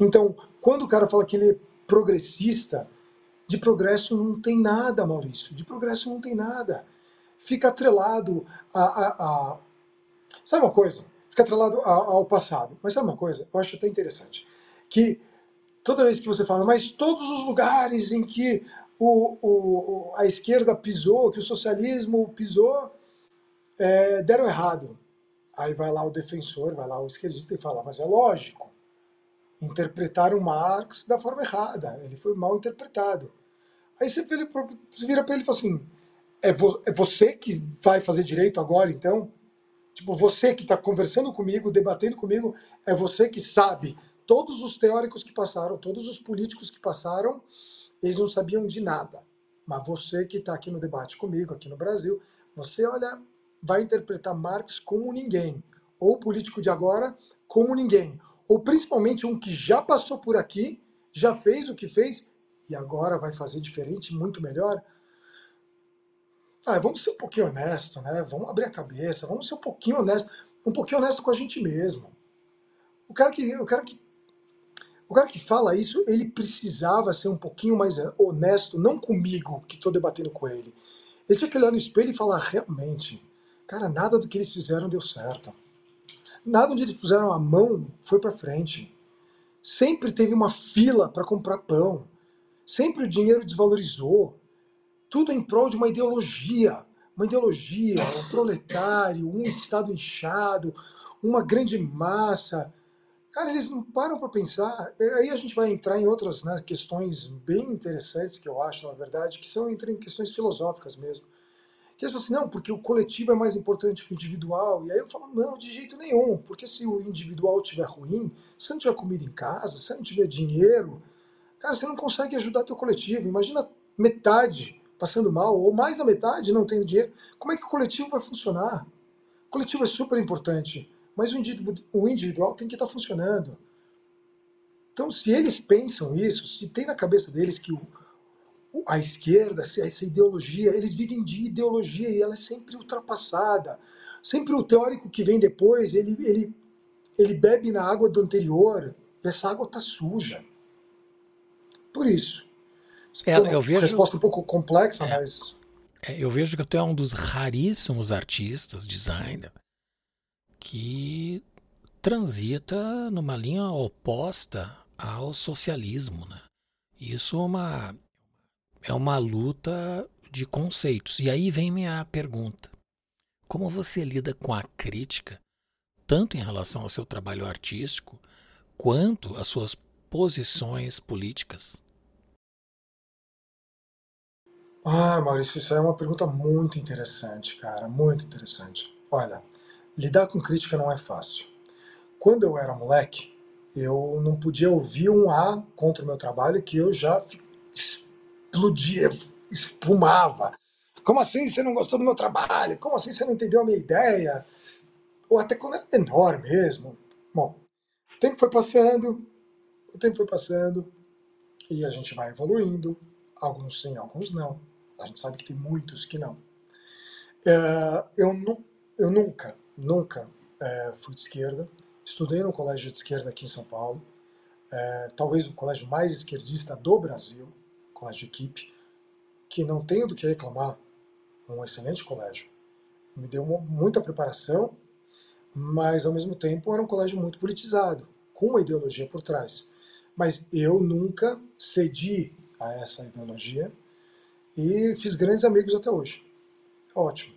Então, quando o cara fala que ele é progressista, de progresso não tem nada, Maurício. De progresso não tem nada. Fica atrelado a. a, a... Sabe uma coisa? Fica atrelado a, ao passado. Mas sabe uma coisa? Eu acho até interessante. Que toda vez que você fala, mas todos os lugares em que o, o, a esquerda pisou, que o socialismo pisou, é, deram errado. Aí vai lá o defensor, vai lá o esquerdista e fala, mas é lógico, interpretaram Marx da forma errada, ele foi mal interpretado. Aí você, vira para ele e fala assim, é, vo, é você que vai fazer direito agora, então? Tipo, você que está conversando comigo, debatendo comigo, é você que sabe. Todos os teóricos que passaram, todos os políticos que passaram, eles não sabiam de nada. Mas você que está aqui no debate comigo, aqui no Brasil, você olha vai interpretar Marx como ninguém, ou o político de agora como ninguém, ou principalmente um que já passou por aqui, já fez o que fez e agora vai fazer diferente, muito melhor. Ah, vamos ser um pouquinho honesto, né? Vamos abrir a cabeça, vamos ser um pouquinho honesto, um pouquinho honesto com a gente mesmo. O cara que, o cara que, o cara que fala isso, ele precisava ser um pouquinho mais honesto, não comigo que estou debatendo com ele. Ele tinha que olhar no espelho e falar realmente Cara, nada do que eles fizeram deu certo. Nada onde eles puseram a mão foi para frente. Sempre teve uma fila para comprar pão. Sempre o dinheiro desvalorizou. Tudo em prol de uma ideologia. Uma ideologia, um proletário, um Estado inchado, uma grande massa. Cara, eles não param para pensar. Aí a gente vai entrar em outras né, questões bem interessantes que eu acho, na verdade, que são em questões filosóficas mesmo. Que eles falam assim, não, porque o coletivo é mais importante que o individual. E aí eu falo, não, de jeito nenhum, porque se o individual estiver ruim, se não tiver comida em casa, se não tiver dinheiro, cara, você não consegue ajudar teu coletivo. Imagina metade passando mal, ou mais da metade não tendo dinheiro. Como é que o coletivo vai funcionar? O coletivo é super importante, mas o individual tem que estar funcionando. Então, se eles pensam isso, se tem na cabeça deles que o, a esquerda, essa ideologia, eles vivem de ideologia e ela é sempre ultrapassada. Sempre o teórico que vem depois, ele, ele, ele bebe na água do anterior e essa água está suja. Por isso. É, eu vejo, resposta um pouco complexa, é, mas. É, eu vejo que tu é um dos raríssimos artistas, designer, que transita numa linha oposta ao socialismo. Né? Isso é uma, é uma luta de conceitos. E aí vem minha pergunta: como você lida com a crítica, tanto em relação ao seu trabalho artístico, quanto às suas posições políticas? Ah, Maurício, isso é uma pergunta muito interessante, cara, muito interessante. Olha, lidar com crítica não é fácil. Quando eu era moleque, eu não podia ouvir um A contra o meu trabalho que eu já explodia, espumava. Como assim você não gostou do meu trabalho? Como assim você não entendeu a minha ideia? ou até quando era menor mesmo. Bom, o tempo foi passando, o tempo foi passando, e a gente vai evoluindo, alguns sim, alguns não. A gente sabe que tem muitos que não. É, eu, nu, eu nunca, nunca é, fui de esquerda. Estudei no colégio de esquerda aqui em São Paulo, é, talvez o colégio mais esquerdista do Brasil, colégio de equipe, que não tenho do que reclamar, um excelente colégio. Me deu muita preparação, mas ao mesmo tempo era um colégio muito politizado, com uma ideologia por trás. Mas eu nunca cedi a essa ideologia e fiz grandes amigos até hoje. Ótimo.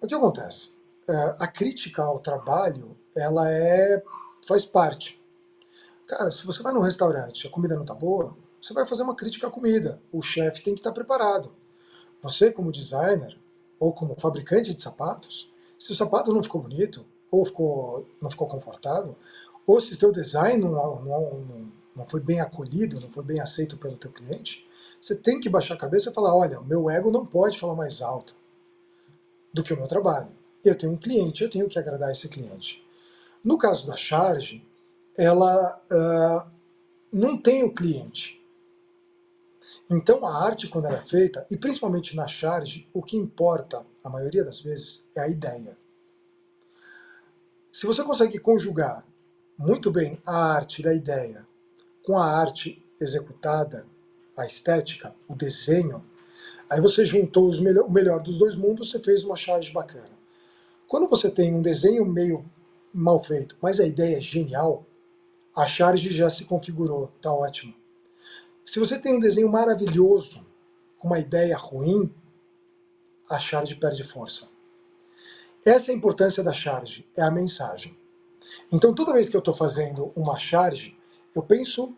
O que acontece? É, a crítica ao trabalho, ela é faz parte. Cara, se você vai num restaurante, a comida não tá boa, você vai fazer uma crítica à comida. O chefe tem que estar preparado. Você, como designer ou como fabricante de sapatos, se o sapato não ficou bonito, ou ficou, não ficou confortável, ou se o seu design não, não, não, não foi bem acolhido, não foi bem aceito pelo teu cliente, você tem que baixar a cabeça e falar, olha, o meu ego não pode falar mais alto do que o meu trabalho. Eu tenho um cliente, eu tenho que agradar esse cliente. No caso da charge, ela uh, não tem o cliente. Então a arte, quando ela é feita, e principalmente na charge, o que importa, a maioria das vezes, é a ideia. Se você consegue conjugar muito bem a arte da ideia com a arte executada, a estética, o desenho, aí você juntou o melhor dos dois mundos, você fez uma charge bacana. Quando você tem um desenho meio mal feito, mas a ideia é genial, a charge já se configurou, tá ótimo. Se você tem um desenho maravilhoso, com uma ideia ruim, a charge perde força. Essa é a importância da charge, é a mensagem. Então, toda vez que eu estou fazendo uma charge, eu penso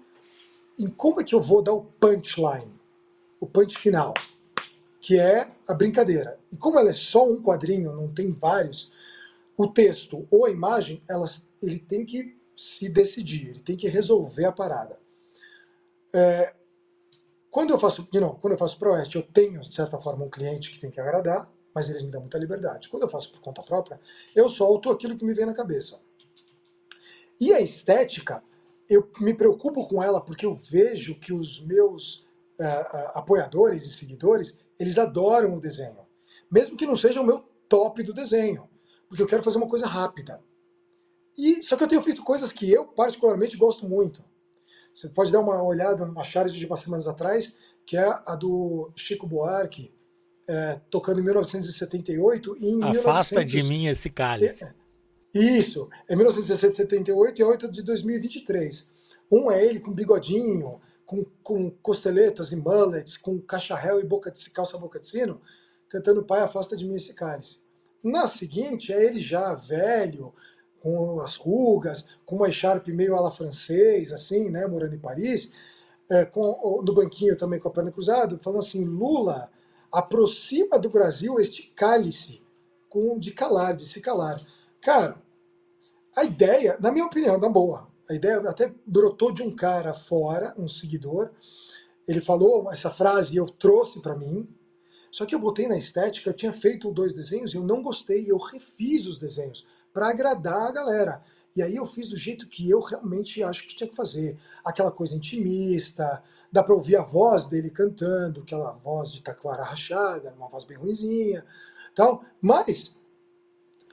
em como é que eu vou dar o punchline, o punch final, que é a brincadeira. E como ela é só um quadrinho, não tem vários, o texto ou a imagem, elas, ele tem que se decidir, ele tem que resolver a parada. É, quando eu faço, de novo, quando eu faço ProEst, eu tenho, de certa forma, um cliente que tem que agradar, mas eles me dão muita liberdade. Quando eu faço por conta própria, eu solto aquilo que me vem na cabeça. E a estética, eu me preocupo com ela porque eu vejo que os meus uh, apoiadores e seguidores, eles adoram o desenho. Mesmo que não seja o meu top do desenho. Porque eu quero fazer uma coisa rápida. E, só que eu tenho feito coisas que eu particularmente gosto muito. Você pode dar uma olhada numa charge de umas semanas atrás, que é a do Chico Buarque, é, tocando em 1978 e em Afasta 1900... de mim esse cálice. É, isso, é 1978 e a outra de 2023. Um é ele com bigodinho, com, com costeletas e mullets, com cacharel e boca de, calça boca de sino, cantando Pai, afasta de mim esse cálice. Na seguinte, é ele já velho, com as rugas, com uma echarpe meio ala francês, assim, né, morando em Paris, é, com, no banquinho também com a perna cruzada, falando assim, Lula aproxima do Brasil este cálice com, de calar, de se calar. Cara, a ideia, na minha opinião, na boa, a ideia até brotou de um cara fora, um seguidor, ele falou essa frase e eu trouxe para mim, só que eu botei na estética, eu tinha feito dois desenhos e eu não gostei, eu refiz os desenhos para agradar a galera. E aí eu fiz do jeito que eu realmente acho que tinha que fazer. Aquela coisa intimista, dá para ouvir a voz dele cantando, aquela voz de taquara rachada, uma voz bem ruimzinha, tal. Mas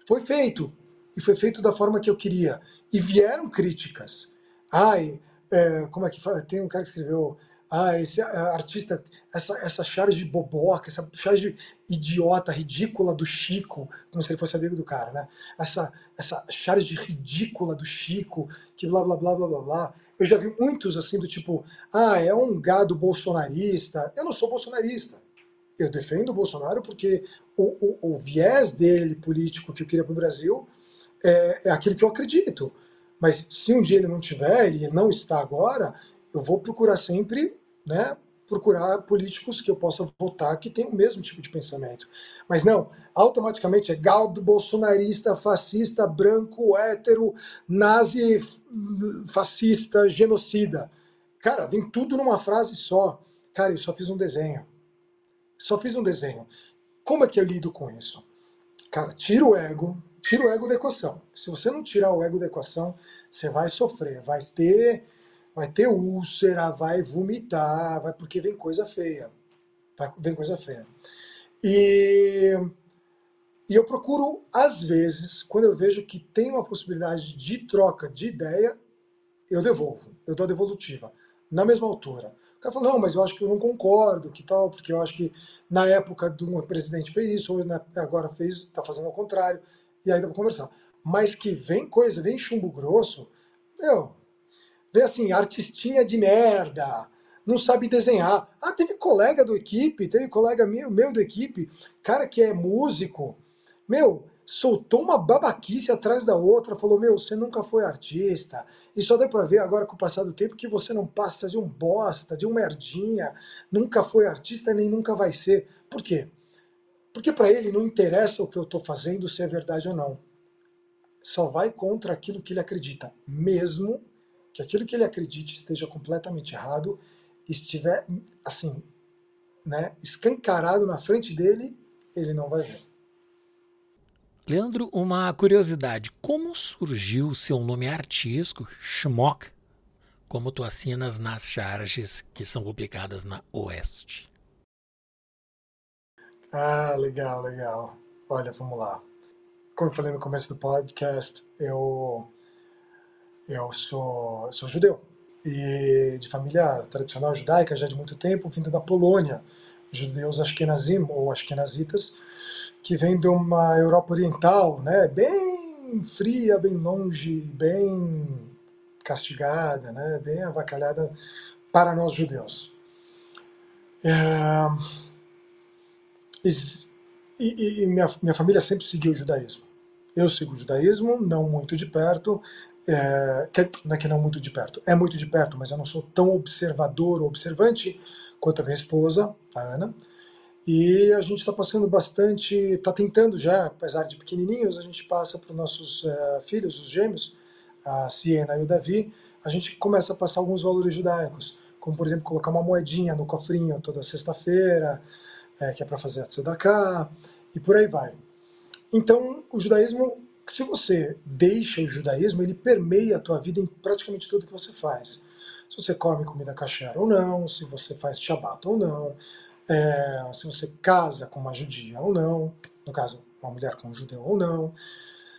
foi feito e foi feito da forma que eu queria. E vieram críticas. Ai, é, como é que fala? Tem um cara que escreveu ah, esse artista, essa, essa charge de boboca, essa charge idiota, ridícula do Chico, como se ele fosse amigo do cara, né? Essa, essa charge ridícula do Chico, que blá blá blá blá blá blá. Eu já vi muitos assim do tipo, ah, é um gado bolsonarista. Eu não sou bolsonarista. Eu defendo o Bolsonaro porque o, o, o viés dele político que eu queria para o Brasil é, é aquilo que eu acredito. Mas se um dia ele não tiver, ele não está agora, eu vou procurar sempre né, procurar políticos que eu possa votar que tenham o mesmo tipo de pensamento. Mas não, automaticamente é galdo, bolsonarista, fascista, branco, hétero, nazi, fascista, genocida. Cara, vem tudo numa frase só. Cara, eu só fiz um desenho. Só fiz um desenho. Como é que eu lido com isso? Cara, tira o ego, tira o ego da equação. Se você não tirar o ego da equação, você vai sofrer, vai ter, vai ter úlcera, vai vomitar, vai porque vem coisa feia. Vai, vem coisa feia. E, e eu procuro, às vezes, quando eu vejo que tem uma possibilidade de troca de ideia, eu devolvo, eu dou a devolutiva, na mesma altura. O cara fala, não, mas eu acho que eu não concordo, que tal, porque eu acho que na época do presidente fez isso, ou agora fez, está fazendo ao contrário, e aí dá para conversar. Mas que vem coisa, vem chumbo grosso, meu, vem assim, artistinha de merda, não sabe desenhar. Ah, teve colega do equipe, teve colega meu, meu do equipe, cara que é músico, meu, soltou uma babaquice atrás da outra, falou, meu, você nunca foi artista, e só deu pra ver agora com o passar do tempo que você não passa de um bosta, de um merdinha, nunca foi artista nem nunca vai ser. Por quê? Porque para ele não interessa o que eu estou fazendo, se é verdade ou não. Só vai contra aquilo que ele acredita, mesmo que aquilo que ele acredite esteja completamente errado, estiver assim, né, escancarado na frente dele, ele não vai ver. Leandro, uma curiosidade: como surgiu o seu nome artístico, Schmock, como tu assinas nas charges que são publicadas na Oeste? Ah, legal, legal. Olha, vamos lá. Como eu falei no começo do podcast, eu eu sou, sou judeu e de família tradicional judaica já de muito tempo, vindo da Polônia, judeus Ashkenazim ou Ashkenazitas que vem de uma Europa Oriental, né, bem fria, bem longe, bem castigada, né, bem avacalhada para nós judeus. É, e, e minha, minha família sempre seguiu o judaísmo. Eu sigo o judaísmo, não muito de perto, é, que, não é que não muito de perto, é muito de perto, mas eu não sou tão observador ou observante quanto a minha esposa, a Ana. E a gente está passando bastante, está tentando já, apesar de pequenininhos, a gente passa para os nossos uh, filhos, os gêmeos, a Siena e o Davi, a gente começa a passar alguns valores judaicos, como por exemplo colocar uma moedinha no cofrinho toda sexta-feira, é, que é para fazer a tzedakah, e por aí vai. Então, o judaísmo, se você deixa o judaísmo, ele permeia a tua vida em praticamente tudo que você faz. Se você come comida kasher ou não, se você faz shabat ou não, é, se você casa com uma judia ou não, no caso, uma mulher com um judeu ou não,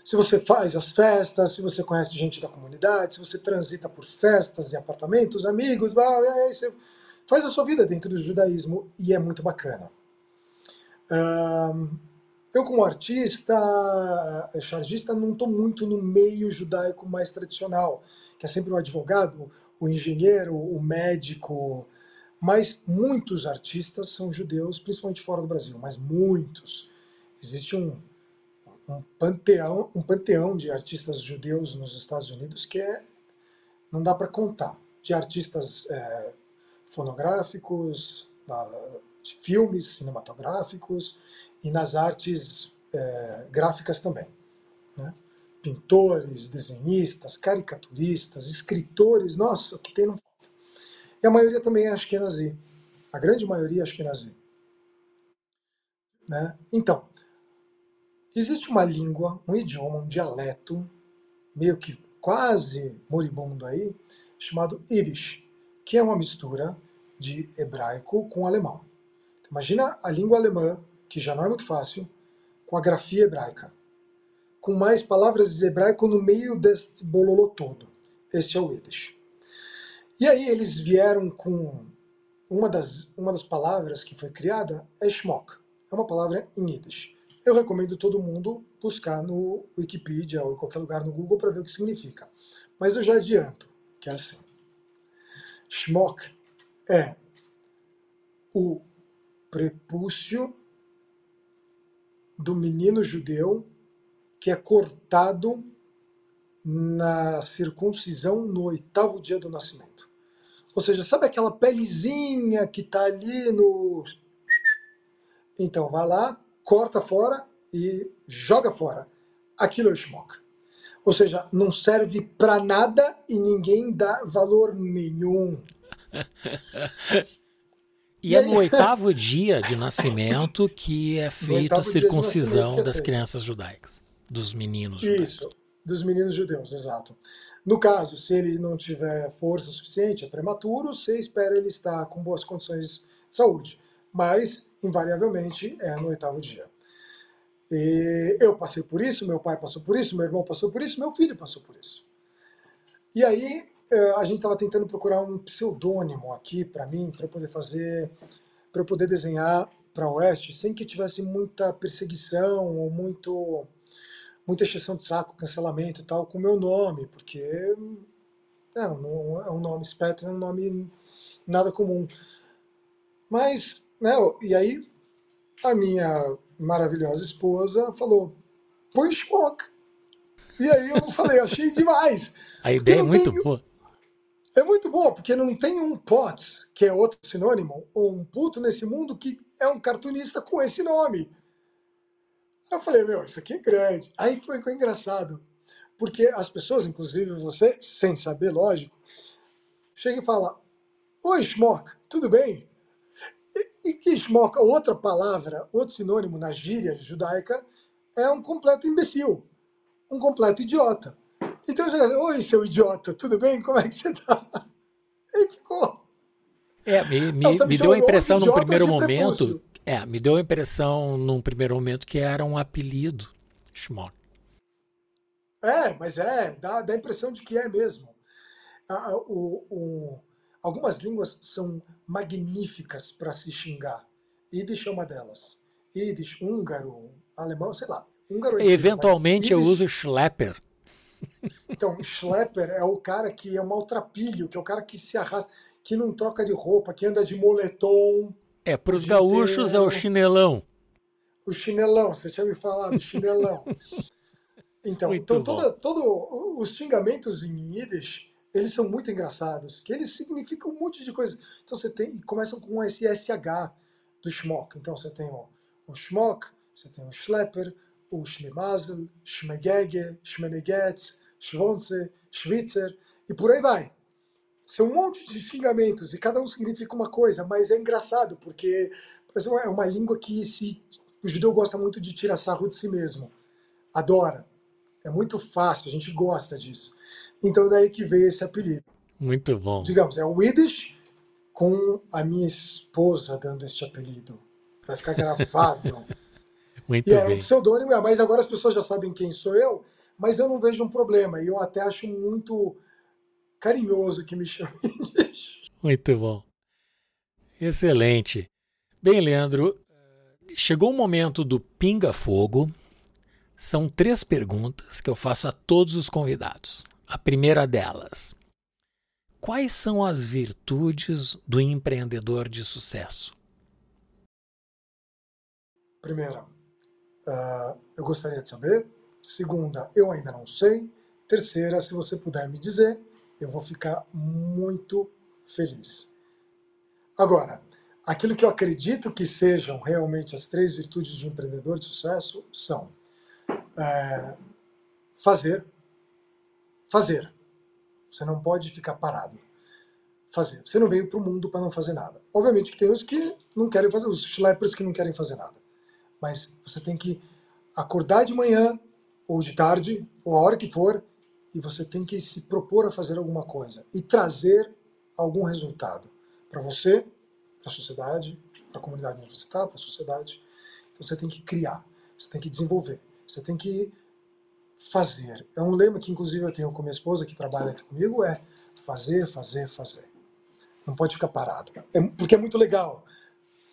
se você faz as festas, se você conhece gente da comunidade, se você transita por festas e apartamentos, amigos, vai, você faz a sua vida dentro do judaísmo e é muito bacana. Eu, como artista, chargista, não estou muito no meio judaico mais tradicional, que é sempre o advogado, o engenheiro, o médico, mas muitos artistas são judeus, principalmente fora do Brasil, mas muitos. Existe um, um panteão, um panteão de artistas judeus nos Estados Unidos que é não dá para contar. De artistas é, fonográficos, de filmes cinematográficos e nas artes é, gráficas também. Né? Pintores, desenhistas, caricaturistas, escritores, nossa, o que tem no e a maioria também é Ashkenazi. A grande maioria é Ashkenazi. Né? Então, existe uma língua, um idioma, um dialeto, meio que quase moribundo aí, chamado Yiddish, que é uma mistura de hebraico com alemão. Imagina a língua alemã, que já não é muito fácil, com a grafia hebraica, com mais palavras de hebraico no meio deste bololô todo. Este é o Yiddish. E aí eles vieram com uma das, uma das palavras que foi criada é schmock. É uma palavra em Yiddish. Eu recomendo todo mundo buscar no Wikipedia ou em qualquer lugar no Google para ver o que significa. Mas eu já adianto que é assim. Schmock é o prepúcio do menino judeu que é cortado na circuncisão no oitavo dia do nascimento. Ou seja, sabe aquela pelezinha que está ali no. Então, vai lá, corta fora e joga fora. Aquilo é o schmuck. Ou seja, não serve para nada e ninguém dá valor nenhum. E é no oitavo dia de nascimento que é feita a circuncisão é das crianças judaicas. dos meninos Isso, judeus. dos meninos judeus, exato. No caso, se ele não tiver força suficiente, é prematuro, você espera ele estar com boas condições de saúde. Mas, invariavelmente, é no oitavo dia. E eu passei por isso, meu pai passou por isso, meu irmão passou por isso, meu filho passou por isso. E aí, a gente estava tentando procurar um pseudônimo aqui para mim, para poder fazer, para eu poder desenhar para Oeste sem que tivesse muita perseguição ou muito muita exceção de saco, cancelamento e tal com o meu nome, porque não, não é um nome Spectre, é um nome nada comum. Mas, né, e aí a minha maravilhosa esposa falou, põe Spock. E aí eu falei, achei demais. A ideia é muito tem... boa. É muito boa, porque não tem um Potts, que é outro sinônimo, ou um puto nesse mundo que é um cartunista com esse nome. Eu falei, meu, isso aqui é grande. Aí foi, foi engraçado, porque as pessoas, inclusive você, sem saber, lógico, chega e fala, Oi, Schmock, tudo bem? E, e que Schmock, outra palavra, outro sinônimo na gíria judaica, é um completo imbecil, um completo idiota. Então já oi, seu idiota, tudo bem? Como é que você tá? Ele ficou. É, me, me, me deu a impressão num primeiro momento. É, me deu a impressão num primeiro momento que era um apelido, Schmock. É, mas é, dá, dá a impressão de que é mesmo. Ah, o, o, algumas línguas são magníficas para se xingar. Yiddish é uma delas. Yiddish, húngaro, alemão, sei lá. Húngaro é Eventualmente eu uso Schlepper. Então, Schlepper é o cara que é um maltrapilho, que é o cara que se arrasta, que não troca de roupa, que anda de moletom. É, para os gaúchos é o chinelão. O chinelão, você tinha me falado, chinelão. Então, então toda, todo, os xingamentos em Yiddish, eles são muito engraçados, que eles significam um monte de coisa. Então você tem, e começam com esse SH do Schmock. Então você tem o, o Schmock, você tem o Schlepper, o Schmemazel, Schmegege, Schmenegetz, Schwonze, Schwitzer, e por aí vai. São um monte de xingamentos e cada um significa uma coisa, mas é engraçado porque é uma língua que se, o judeu gosta muito de tirar sarro de si mesmo. Adora. É muito fácil, a gente gosta disso. Então daí que veio esse apelido. Muito bom. Digamos, é o Yiddish com a minha esposa dando este apelido. Vai ficar gravado. Muito e era um pseudônimo, mas agora as pessoas já sabem quem sou eu, mas eu não vejo um problema. E eu até acho muito carinhoso que me chamem. Muito bom. Excelente. Bem, Leandro, chegou o momento do Pinga Fogo. São três perguntas que eu faço a todos os convidados. A primeira delas: Quais são as virtudes do empreendedor de sucesso? Primeira, Uh, eu gostaria de saber. Segunda, eu ainda não sei. Terceira, se você puder me dizer, eu vou ficar muito feliz. Agora, aquilo que eu acredito que sejam realmente as três virtudes de um empreendedor de sucesso são é, fazer, fazer. Você não pode ficar parado. Fazer. Você não veio para o mundo para não fazer nada. Obviamente que tem os que não querem fazer, os schleppers que não querem fazer nada mas você tem que acordar de manhã ou de tarde, ou a hora que for, e você tem que se propor a fazer alguma coisa e trazer algum resultado para você, para a sociedade, para a comunidade onde você está, para a sociedade. Então você tem que criar, você tem que desenvolver, você tem que fazer. É um lema que inclusive eu tenho com minha esposa que trabalha aqui comigo é fazer, fazer, fazer. Não pode ficar parado, é, porque é muito legal.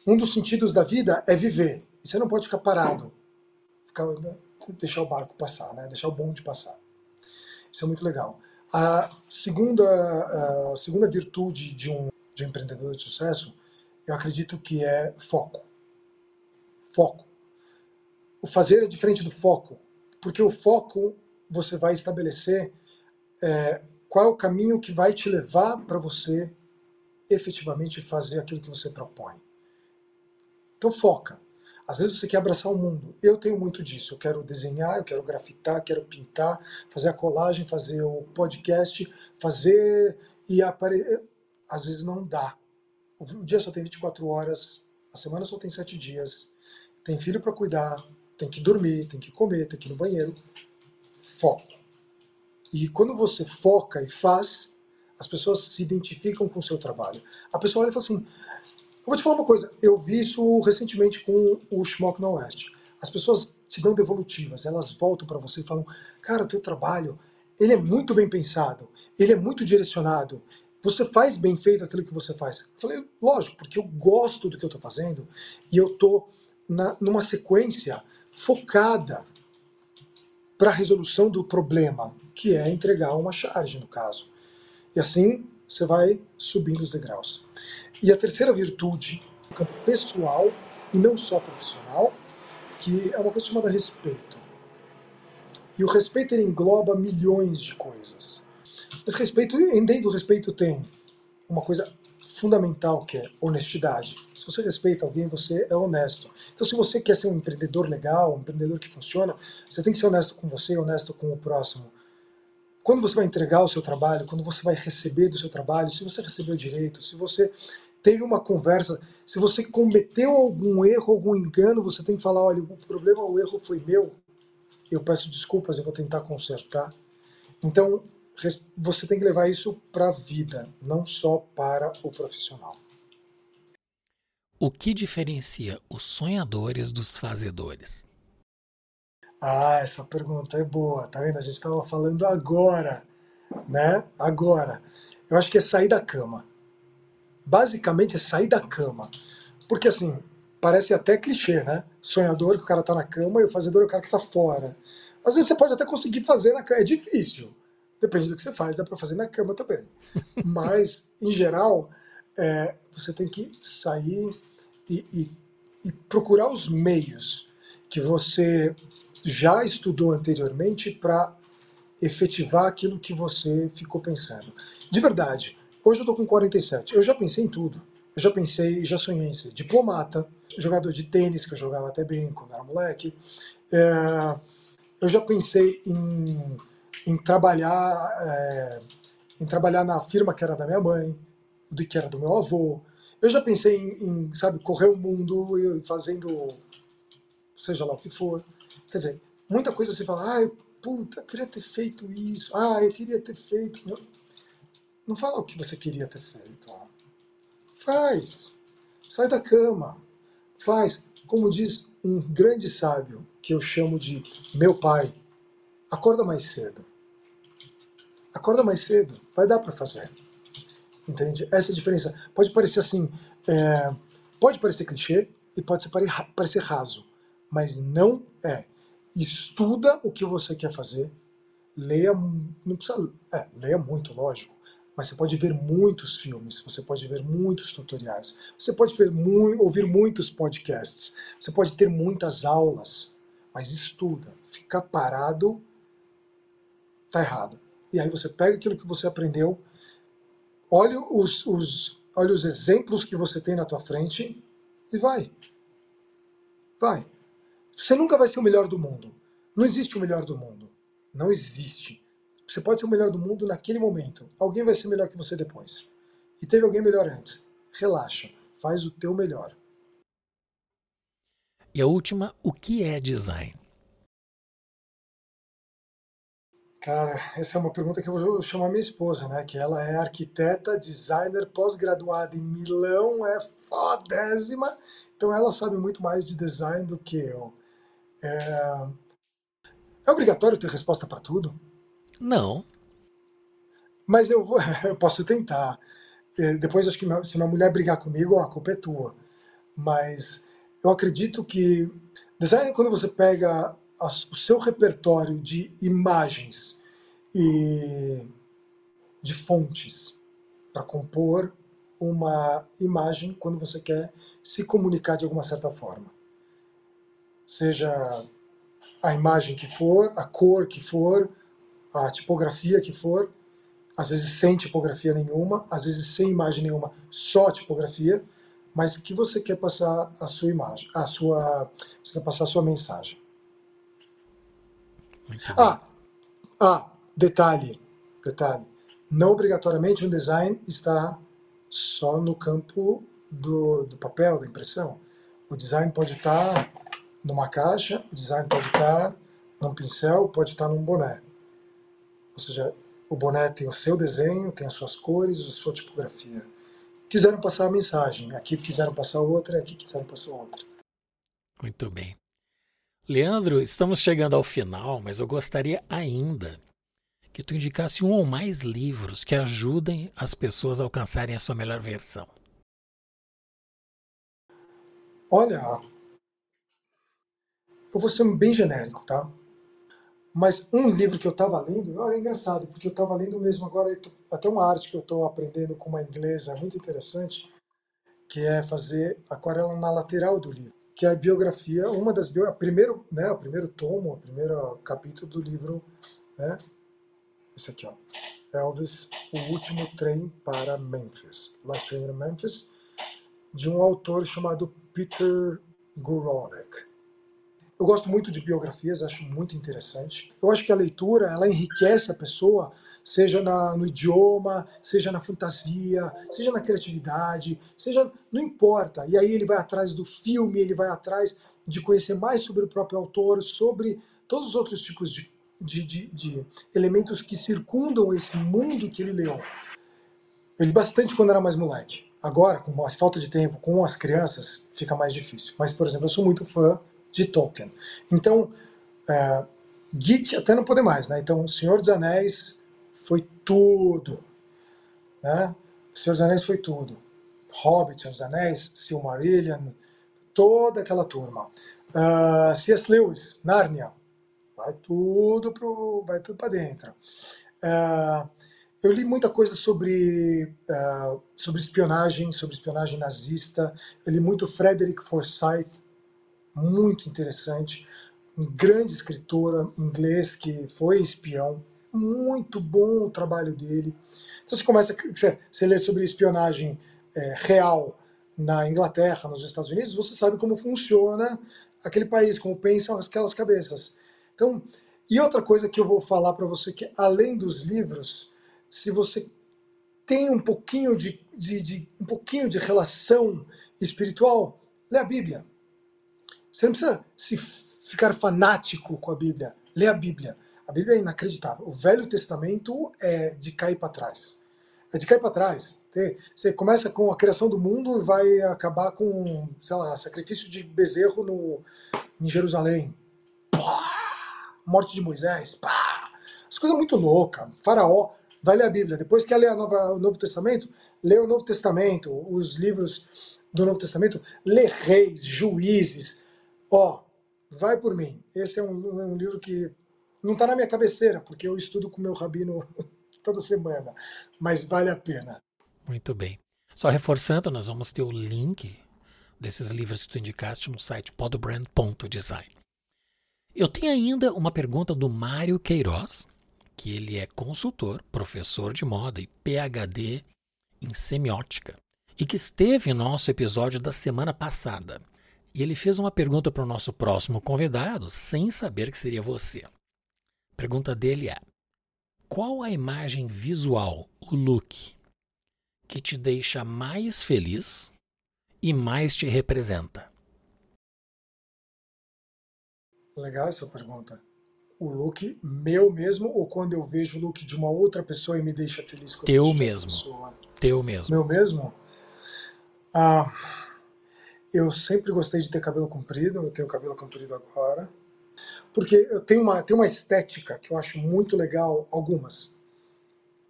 Um dos sentidos da vida é viver. E você não pode ficar parado, ficar, deixar o barco passar, né? deixar o bonde passar. Isso é muito legal. A segunda, a segunda virtude de um, de um empreendedor de sucesso, eu acredito que é foco. Foco. O fazer é diferente do foco, porque o foco você vai estabelecer é, qual é o caminho que vai te levar para você efetivamente fazer aquilo que você propõe. Então foca. Às vezes você quer abraçar o mundo. Eu tenho muito disso. Eu quero desenhar, eu quero grafitar, quero pintar, fazer a colagem, fazer o podcast, fazer e aparecer. Às vezes não dá. O dia só tem 24 horas, a semana só tem 7 dias. Tem filho para cuidar, tem que dormir, tem que comer, tem que ir no banheiro. Foco. E quando você foca e faz, as pessoas se identificam com o seu trabalho. A pessoa olha e fala assim: vou te falar uma coisa, eu vi isso recentemente com o Schmock na Oeste. As pessoas te dão devolutivas, elas voltam para você e falam: cara, o teu trabalho ele é muito bem pensado, ele é muito direcionado, você faz bem feito aquilo que você faz. Eu falei, lógico, porque eu gosto do que eu estou fazendo e eu estou numa sequência focada para a resolução do problema, que é entregar uma charge, no caso. E assim você vai subindo os degraus. E a terceira virtude, no campo pessoal e não só profissional, que é uma coisa chamada respeito. E o respeito ele engloba milhões de coisas. Mas respeito, dentro do respeito tem uma coisa fundamental que é honestidade. Se você respeita alguém, você é honesto. Então, se você quer ser um empreendedor legal, um empreendedor que funciona, você tem que ser honesto com você, honesto com o próximo. Quando você vai entregar o seu trabalho, quando você vai receber do seu trabalho, se você recebeu direito, se você teve uma conversa, se você cometeu algum erro, algum engano, você tem que falar, olha, o problema, o erro foi meu, eu peço desculpas, eu vou tentar consertar. Então, você tem que levar isso para a vida, não só para o profissional. O que diferencia os sonhadores dos fazedores? Ah, essa pergunta é boa, tá vendo? A gente estava falando agora, né? Agora. Eu acho que é sair da cama. Basicamente é sair da cama. Porque assim, parece até clichê, né? Sonhador que o cara tá na cama e o fazedor é o cara que tá fora. Às vezes você pode até conseguir fazer na cama, é difícil. Depende do que você faz, dá para fazer na cama também. Mas, em geral, é, você tem que sair e, e, e procurar os meios que você já estudou anteriormente para efetivar aquilo que você ficou pensando. De verdade, hoje eu estou com 47, eu já pensei em tudo. Eu já pensei, já sonhei em ser diplomata, jogador de tênis, que eu jogava até bem quando era moleque. É, eu já pensei em em trabalhar, é, em trabalhar na firma que era da minha mãe, do que era do meu avô. Eu já pensei em, em sabe, correr o mundo fazendo seja lá o que for. Quer dizer, muita coisa você fala, ah, puta, eu queria ter feito isso, ah, eu queria ter feito. Não fala o que você queria ter feito. Faz. Sai da cama. Faz. Como diz um grande sábio, que eu chamo de meu pai, acorda mais cedo. Acorda mais cedo, vai dar para fazer. Entende? Essa é diferença. Pode parecer assim, é, pode parecer clichê e pode parecer raso, mas não é. Estuda o que você quer fazer, leia, não precisa, é, leia muito, lógico, mas você pode ver muitos filmes, você pode ver muitos tutoriais, você pode ver ouvir muitos podcasts, você pode ter muitas aulas, mas estuda. Ficar parado tá errado e aí você pega aquilo que você aprendeu, olha os, os, olha os exemplos que você tem na tua frente e vai. Vai. Você nunca vai ser o melhor do mundo. Não existe o melhor do mundo. Não existe. Você pode ser o melhor do mundo naquele momento. Alguém vai ser melhor que você depois. E teve alguém melhor antes. Relaxa. Faz o teu melhor. E a última, o que é design? Cara, essa é uma pergunta que eu vou chamar minha esposa, né? Que ela é arquiteta, designer, pós-graduada em Milão, é fodésima. Então ela sabe muito mais de design do que eu. É, é obrigatório ter resposta para tudo? Não. Mas eu, eu posso tentar. É, depois acho que se minha mulher brigar comigo, a culpa é tua. Mas eu acredito que design quando você pega o seu repertório de imagens e de fontes para compor uma imagem quando você quer se comunicar de alguma certa forma. Seja a imagem que for, a cor que for, a tipografia que for, às vezes sem tipografia nenhuma, às vezes sem imagem nenhuma, só tipografia, mas que você quer passar a sua imagem, a sua, você quer passar a sua mensagem. Ah, ah, detalhe, detalhe. Não obrigatoriamente um design está só no campo do, do papel, da impressão. O design pode estar numa caixa, o design pode estar num pincel, pode estar num boné. Ou seja, o boné tem o seu desenho, tem as suas cores, a sua tipografia. Quiseram passar a mensagem, aqui quiseram passar outra, aqui quiseram passar outra. Muito bem. Leandro, estamos chegando ao final, mas eu gostaria ainda que tu indicasse um ou mais livros que ajudem as pessoas a alcançarem a sua melhor versão. Olha, eu vou ser bem genérico, tá? Mas um livro que eu estava lendo, é engraçado, porque eu estava lendo mesmo agora, até uma arte que eu estou aprendendo com uma inglesa muito interessante, que é fazer aquarela na lateral do livro, que é a biografia, uma das bio, primeiro, né, o primeiro tomo, o primeiro capítulo do livro, né, esse aqui, ó, Elvis, o último trem para Memphis, Last Train in Memphis, de um autor chamado Peter Guralnick. Eu gosto muito de biografias, acho muito interessante. Eu acho que a leitura ela enriquece a pessoa, seja na, no idioma, seja na fantasia, seja na criatividade, seja não importa. E aí ele vai atrás do filme, ele vai atrás de conhecer mais sobre o próprio autor, sobre todos os outros tipos de, de, de, de elementos que circundam esse mundo que ele leu. Eu li bastante quando era mais moleque. Agora, com mais falta de tempo, com as crianças, fica mais difícil. Mas, por exemplo, eu sou muito fã de Tolkien. Então, é, até não poder mais, né? Então, Senhor dos Anéis foi tudo, né? Senhor dos Anéis foi tudo. Hobbit, Senhor dos Anéis, Silmarillion, toda aquela turma. Uh, C.S. Lewis, Narnia, vai tudo pro, vai tudo para dentro. Uh, eu li muita coisa sobre, uh, sobre espionagem, sobre espionagem nazista. Eu li muito Frederick Forsyth, muito interessante. Grande escritor inglês que foi espião. Muito bom o trabalho dele. Então você começa, você, você lê sobre espionagem é, real na Inglaterra, nos Estados Unidos, você sabe como funciona aquele país, como pensam aquelas cabeças. Então, e outra coisa que eu vou falar para você que além dos livros, se você tem um pouquinho de, de, de, um pouquinho de relação espiritual, lê a Bíblia. Você não precisa se ficar fanático com a Bíblia. Lê a Bíblia. A Bíblia é inacreditável. O Velho Testamento é de cair para trás. É de cair para trás. Você começa com a criação do mundo e vai acabar com, sei lá, sacrifício de bezerro no, em Jerusalém. Pá! Morte de Moisés. Pá! As coisas muito loucas. Faraó. Vai ler a Bíblia. Depois que ler nova, o Novo Testamento, lê o Novo Testamento, os livros do Novo Testamento, lê reis, juízes, Ó, vai por mim. Esse é um, um livro que não está na minha cabeceira, porque eu estudo com meu rabino toda semana, mas vale a pena. Muito bem. Só reforçando, nós vamos ter o link desses livros que tu indicaste no site podbrand.design. Eu tenho ainda uma pergunta do Mário Queiroz, que ele é consultor, professor de moda e PhD em semiótica, e que esteve em nosso episódio da semana passada. E ele fez uma pergunta para o nosso próximo convidado, sem saber que seria você. A pergunta dele é: qual a imagem visual, o look, que te deixa mais feliz e mais te representa? Legal essa pergunta. O look meu mesmo ou quando eu vejo o look de uma outra pessoa e me deixa feliz? Teu mesmo. Teu mesmo. Meu mesmo? Ah, eu sempre gostei de ter cabelo comprido, eu tenho cabelo comprido agora. Porque eu tenho uma, tenho uma estética que eu acho muito legal, algumas.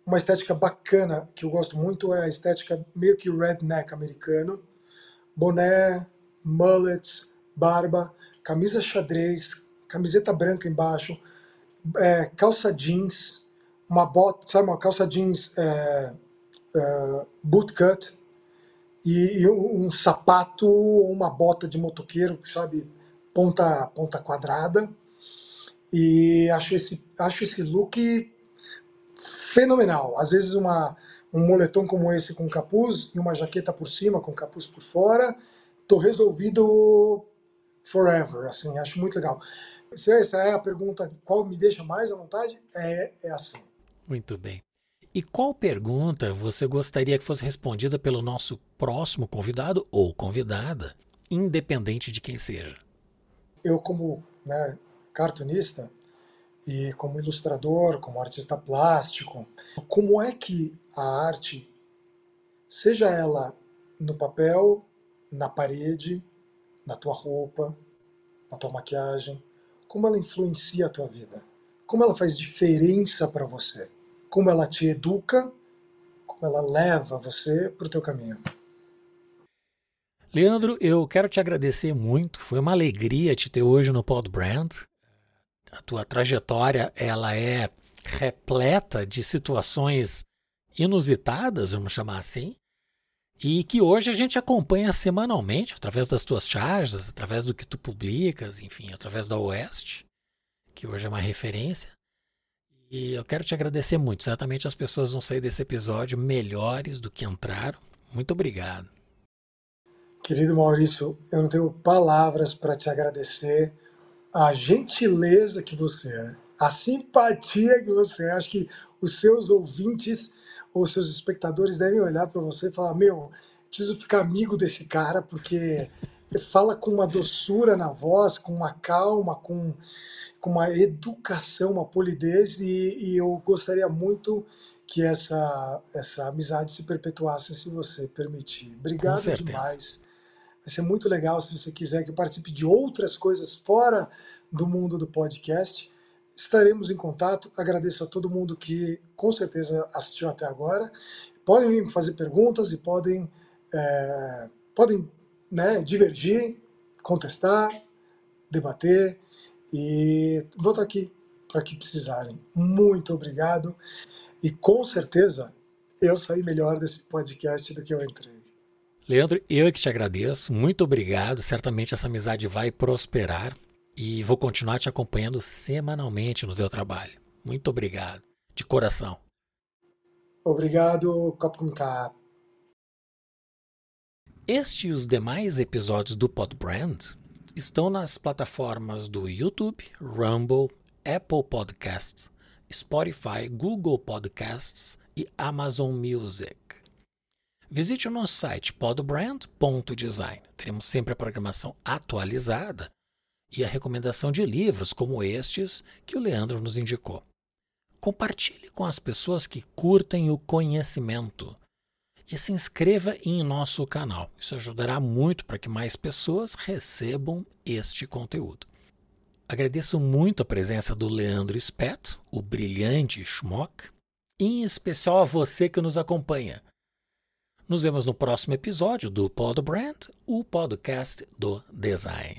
Uma estética bacana que eu gosto muito é a estética meio que redneck americano. Boné, mullets, barba, camisa xadrez, camiseta branca embaixo, é, calça jeans, uma bota, sabe, uma calça jeans é, é, bootcut, e, um sapato ou uma bota de motoqueiro, sabe, ponta, ponta quadrada. E acho esse, acho esse look fenomenal. Às vezes uma, um moletom como esse com capuz e uma jaqueta por cima com capuz por fora, tô resolvido forever, assim, acho muito legal. Se essa é a pergunta, qual me deixa mais à vontade? É, é assim. Muito bem. E qual pergunta você gostaria que fosse respondida pelo nosso próximo convidado ou convidada, independente de quem seja? eu como né, cartunista e como ilustrador, como artista plástico, como é que a arte, seja ela no papel, na parede, na tua roupa, na tua maquiagem, como ela influencia a tua vida? Como ela faz diferença para você? Como ela te educa? Como ela leva você para o teu caminho? Leandro, eu quero te agradecer muito. Foi uma alegria te ter hoje no Pod Brand. A tua trajetória ela é repleta de situações inusitadas, vamos chamar assim, e que hoje a gente acompanha semanalmente através das tuas charges, através do que tu publicas, enfim, através da Oeste, que hoje é uma referência. E eu quero te agradecer muito. Certamente as pessoas vão sair desse episódio melhores do que entraram. Muito obrigado. Querido Maurício, eu não tenho palavras para te agradecer a gentileza que você é, a simpatia que você é. Acho que os seus ouvintes ou seus espectadores devem olhar para você e falar: Meu, preciso ficar amigo desse cara, porque fala com uma doçura na voz, com uma calma, com, com uma educação, uma polidez, e, e eu gostaria muito que essa, essa amizade se perpetuasse se você permitir. Obrigado demais. Vai ser muito legal se você quiser que eu participe de outras coisas fora do mundo do podcast. Estaremos em contato. Agradeço a todo mundo que com certeza assistiu até agora. Podem me fazer perguntas e podem, é, podem né, divergir, contestar, debater e vou estar aqui para que precisarem. Muito obrigado e com certeza eu saí melhor desse podcast do que eu entrei. Leandro, eu é que te agradeço, muito obrigado. Certamente essa amizade vai prosperar e vou continuar te acompanhando semanalmente no teu trabalho. Muito obrigado, de coração. Obrigado, Capcom Cap. Este e os demais episódios do Podbrand estão nas plataformas do YouTube, Rumble, Apple Podcasts, Spotify, Google Podcasts e Amazon Music. Visite o nosso site podbrand.design. Teremos sempre a programação atualizada e a recomendação de livros como estes que o Leandro nos indicou. Compartilhe com as pessoas que curtem o conhecimento e se inscreva em nosso canal. Isso ajudará muito para que mais pessoas recebam este conteúdo. Agradeço muito a presença do Leandro Speto, o brilhante Schmock, e em especial a você que nos acompanha. Nos vemos no próximo episódio do Pod Brand, o podcast do design.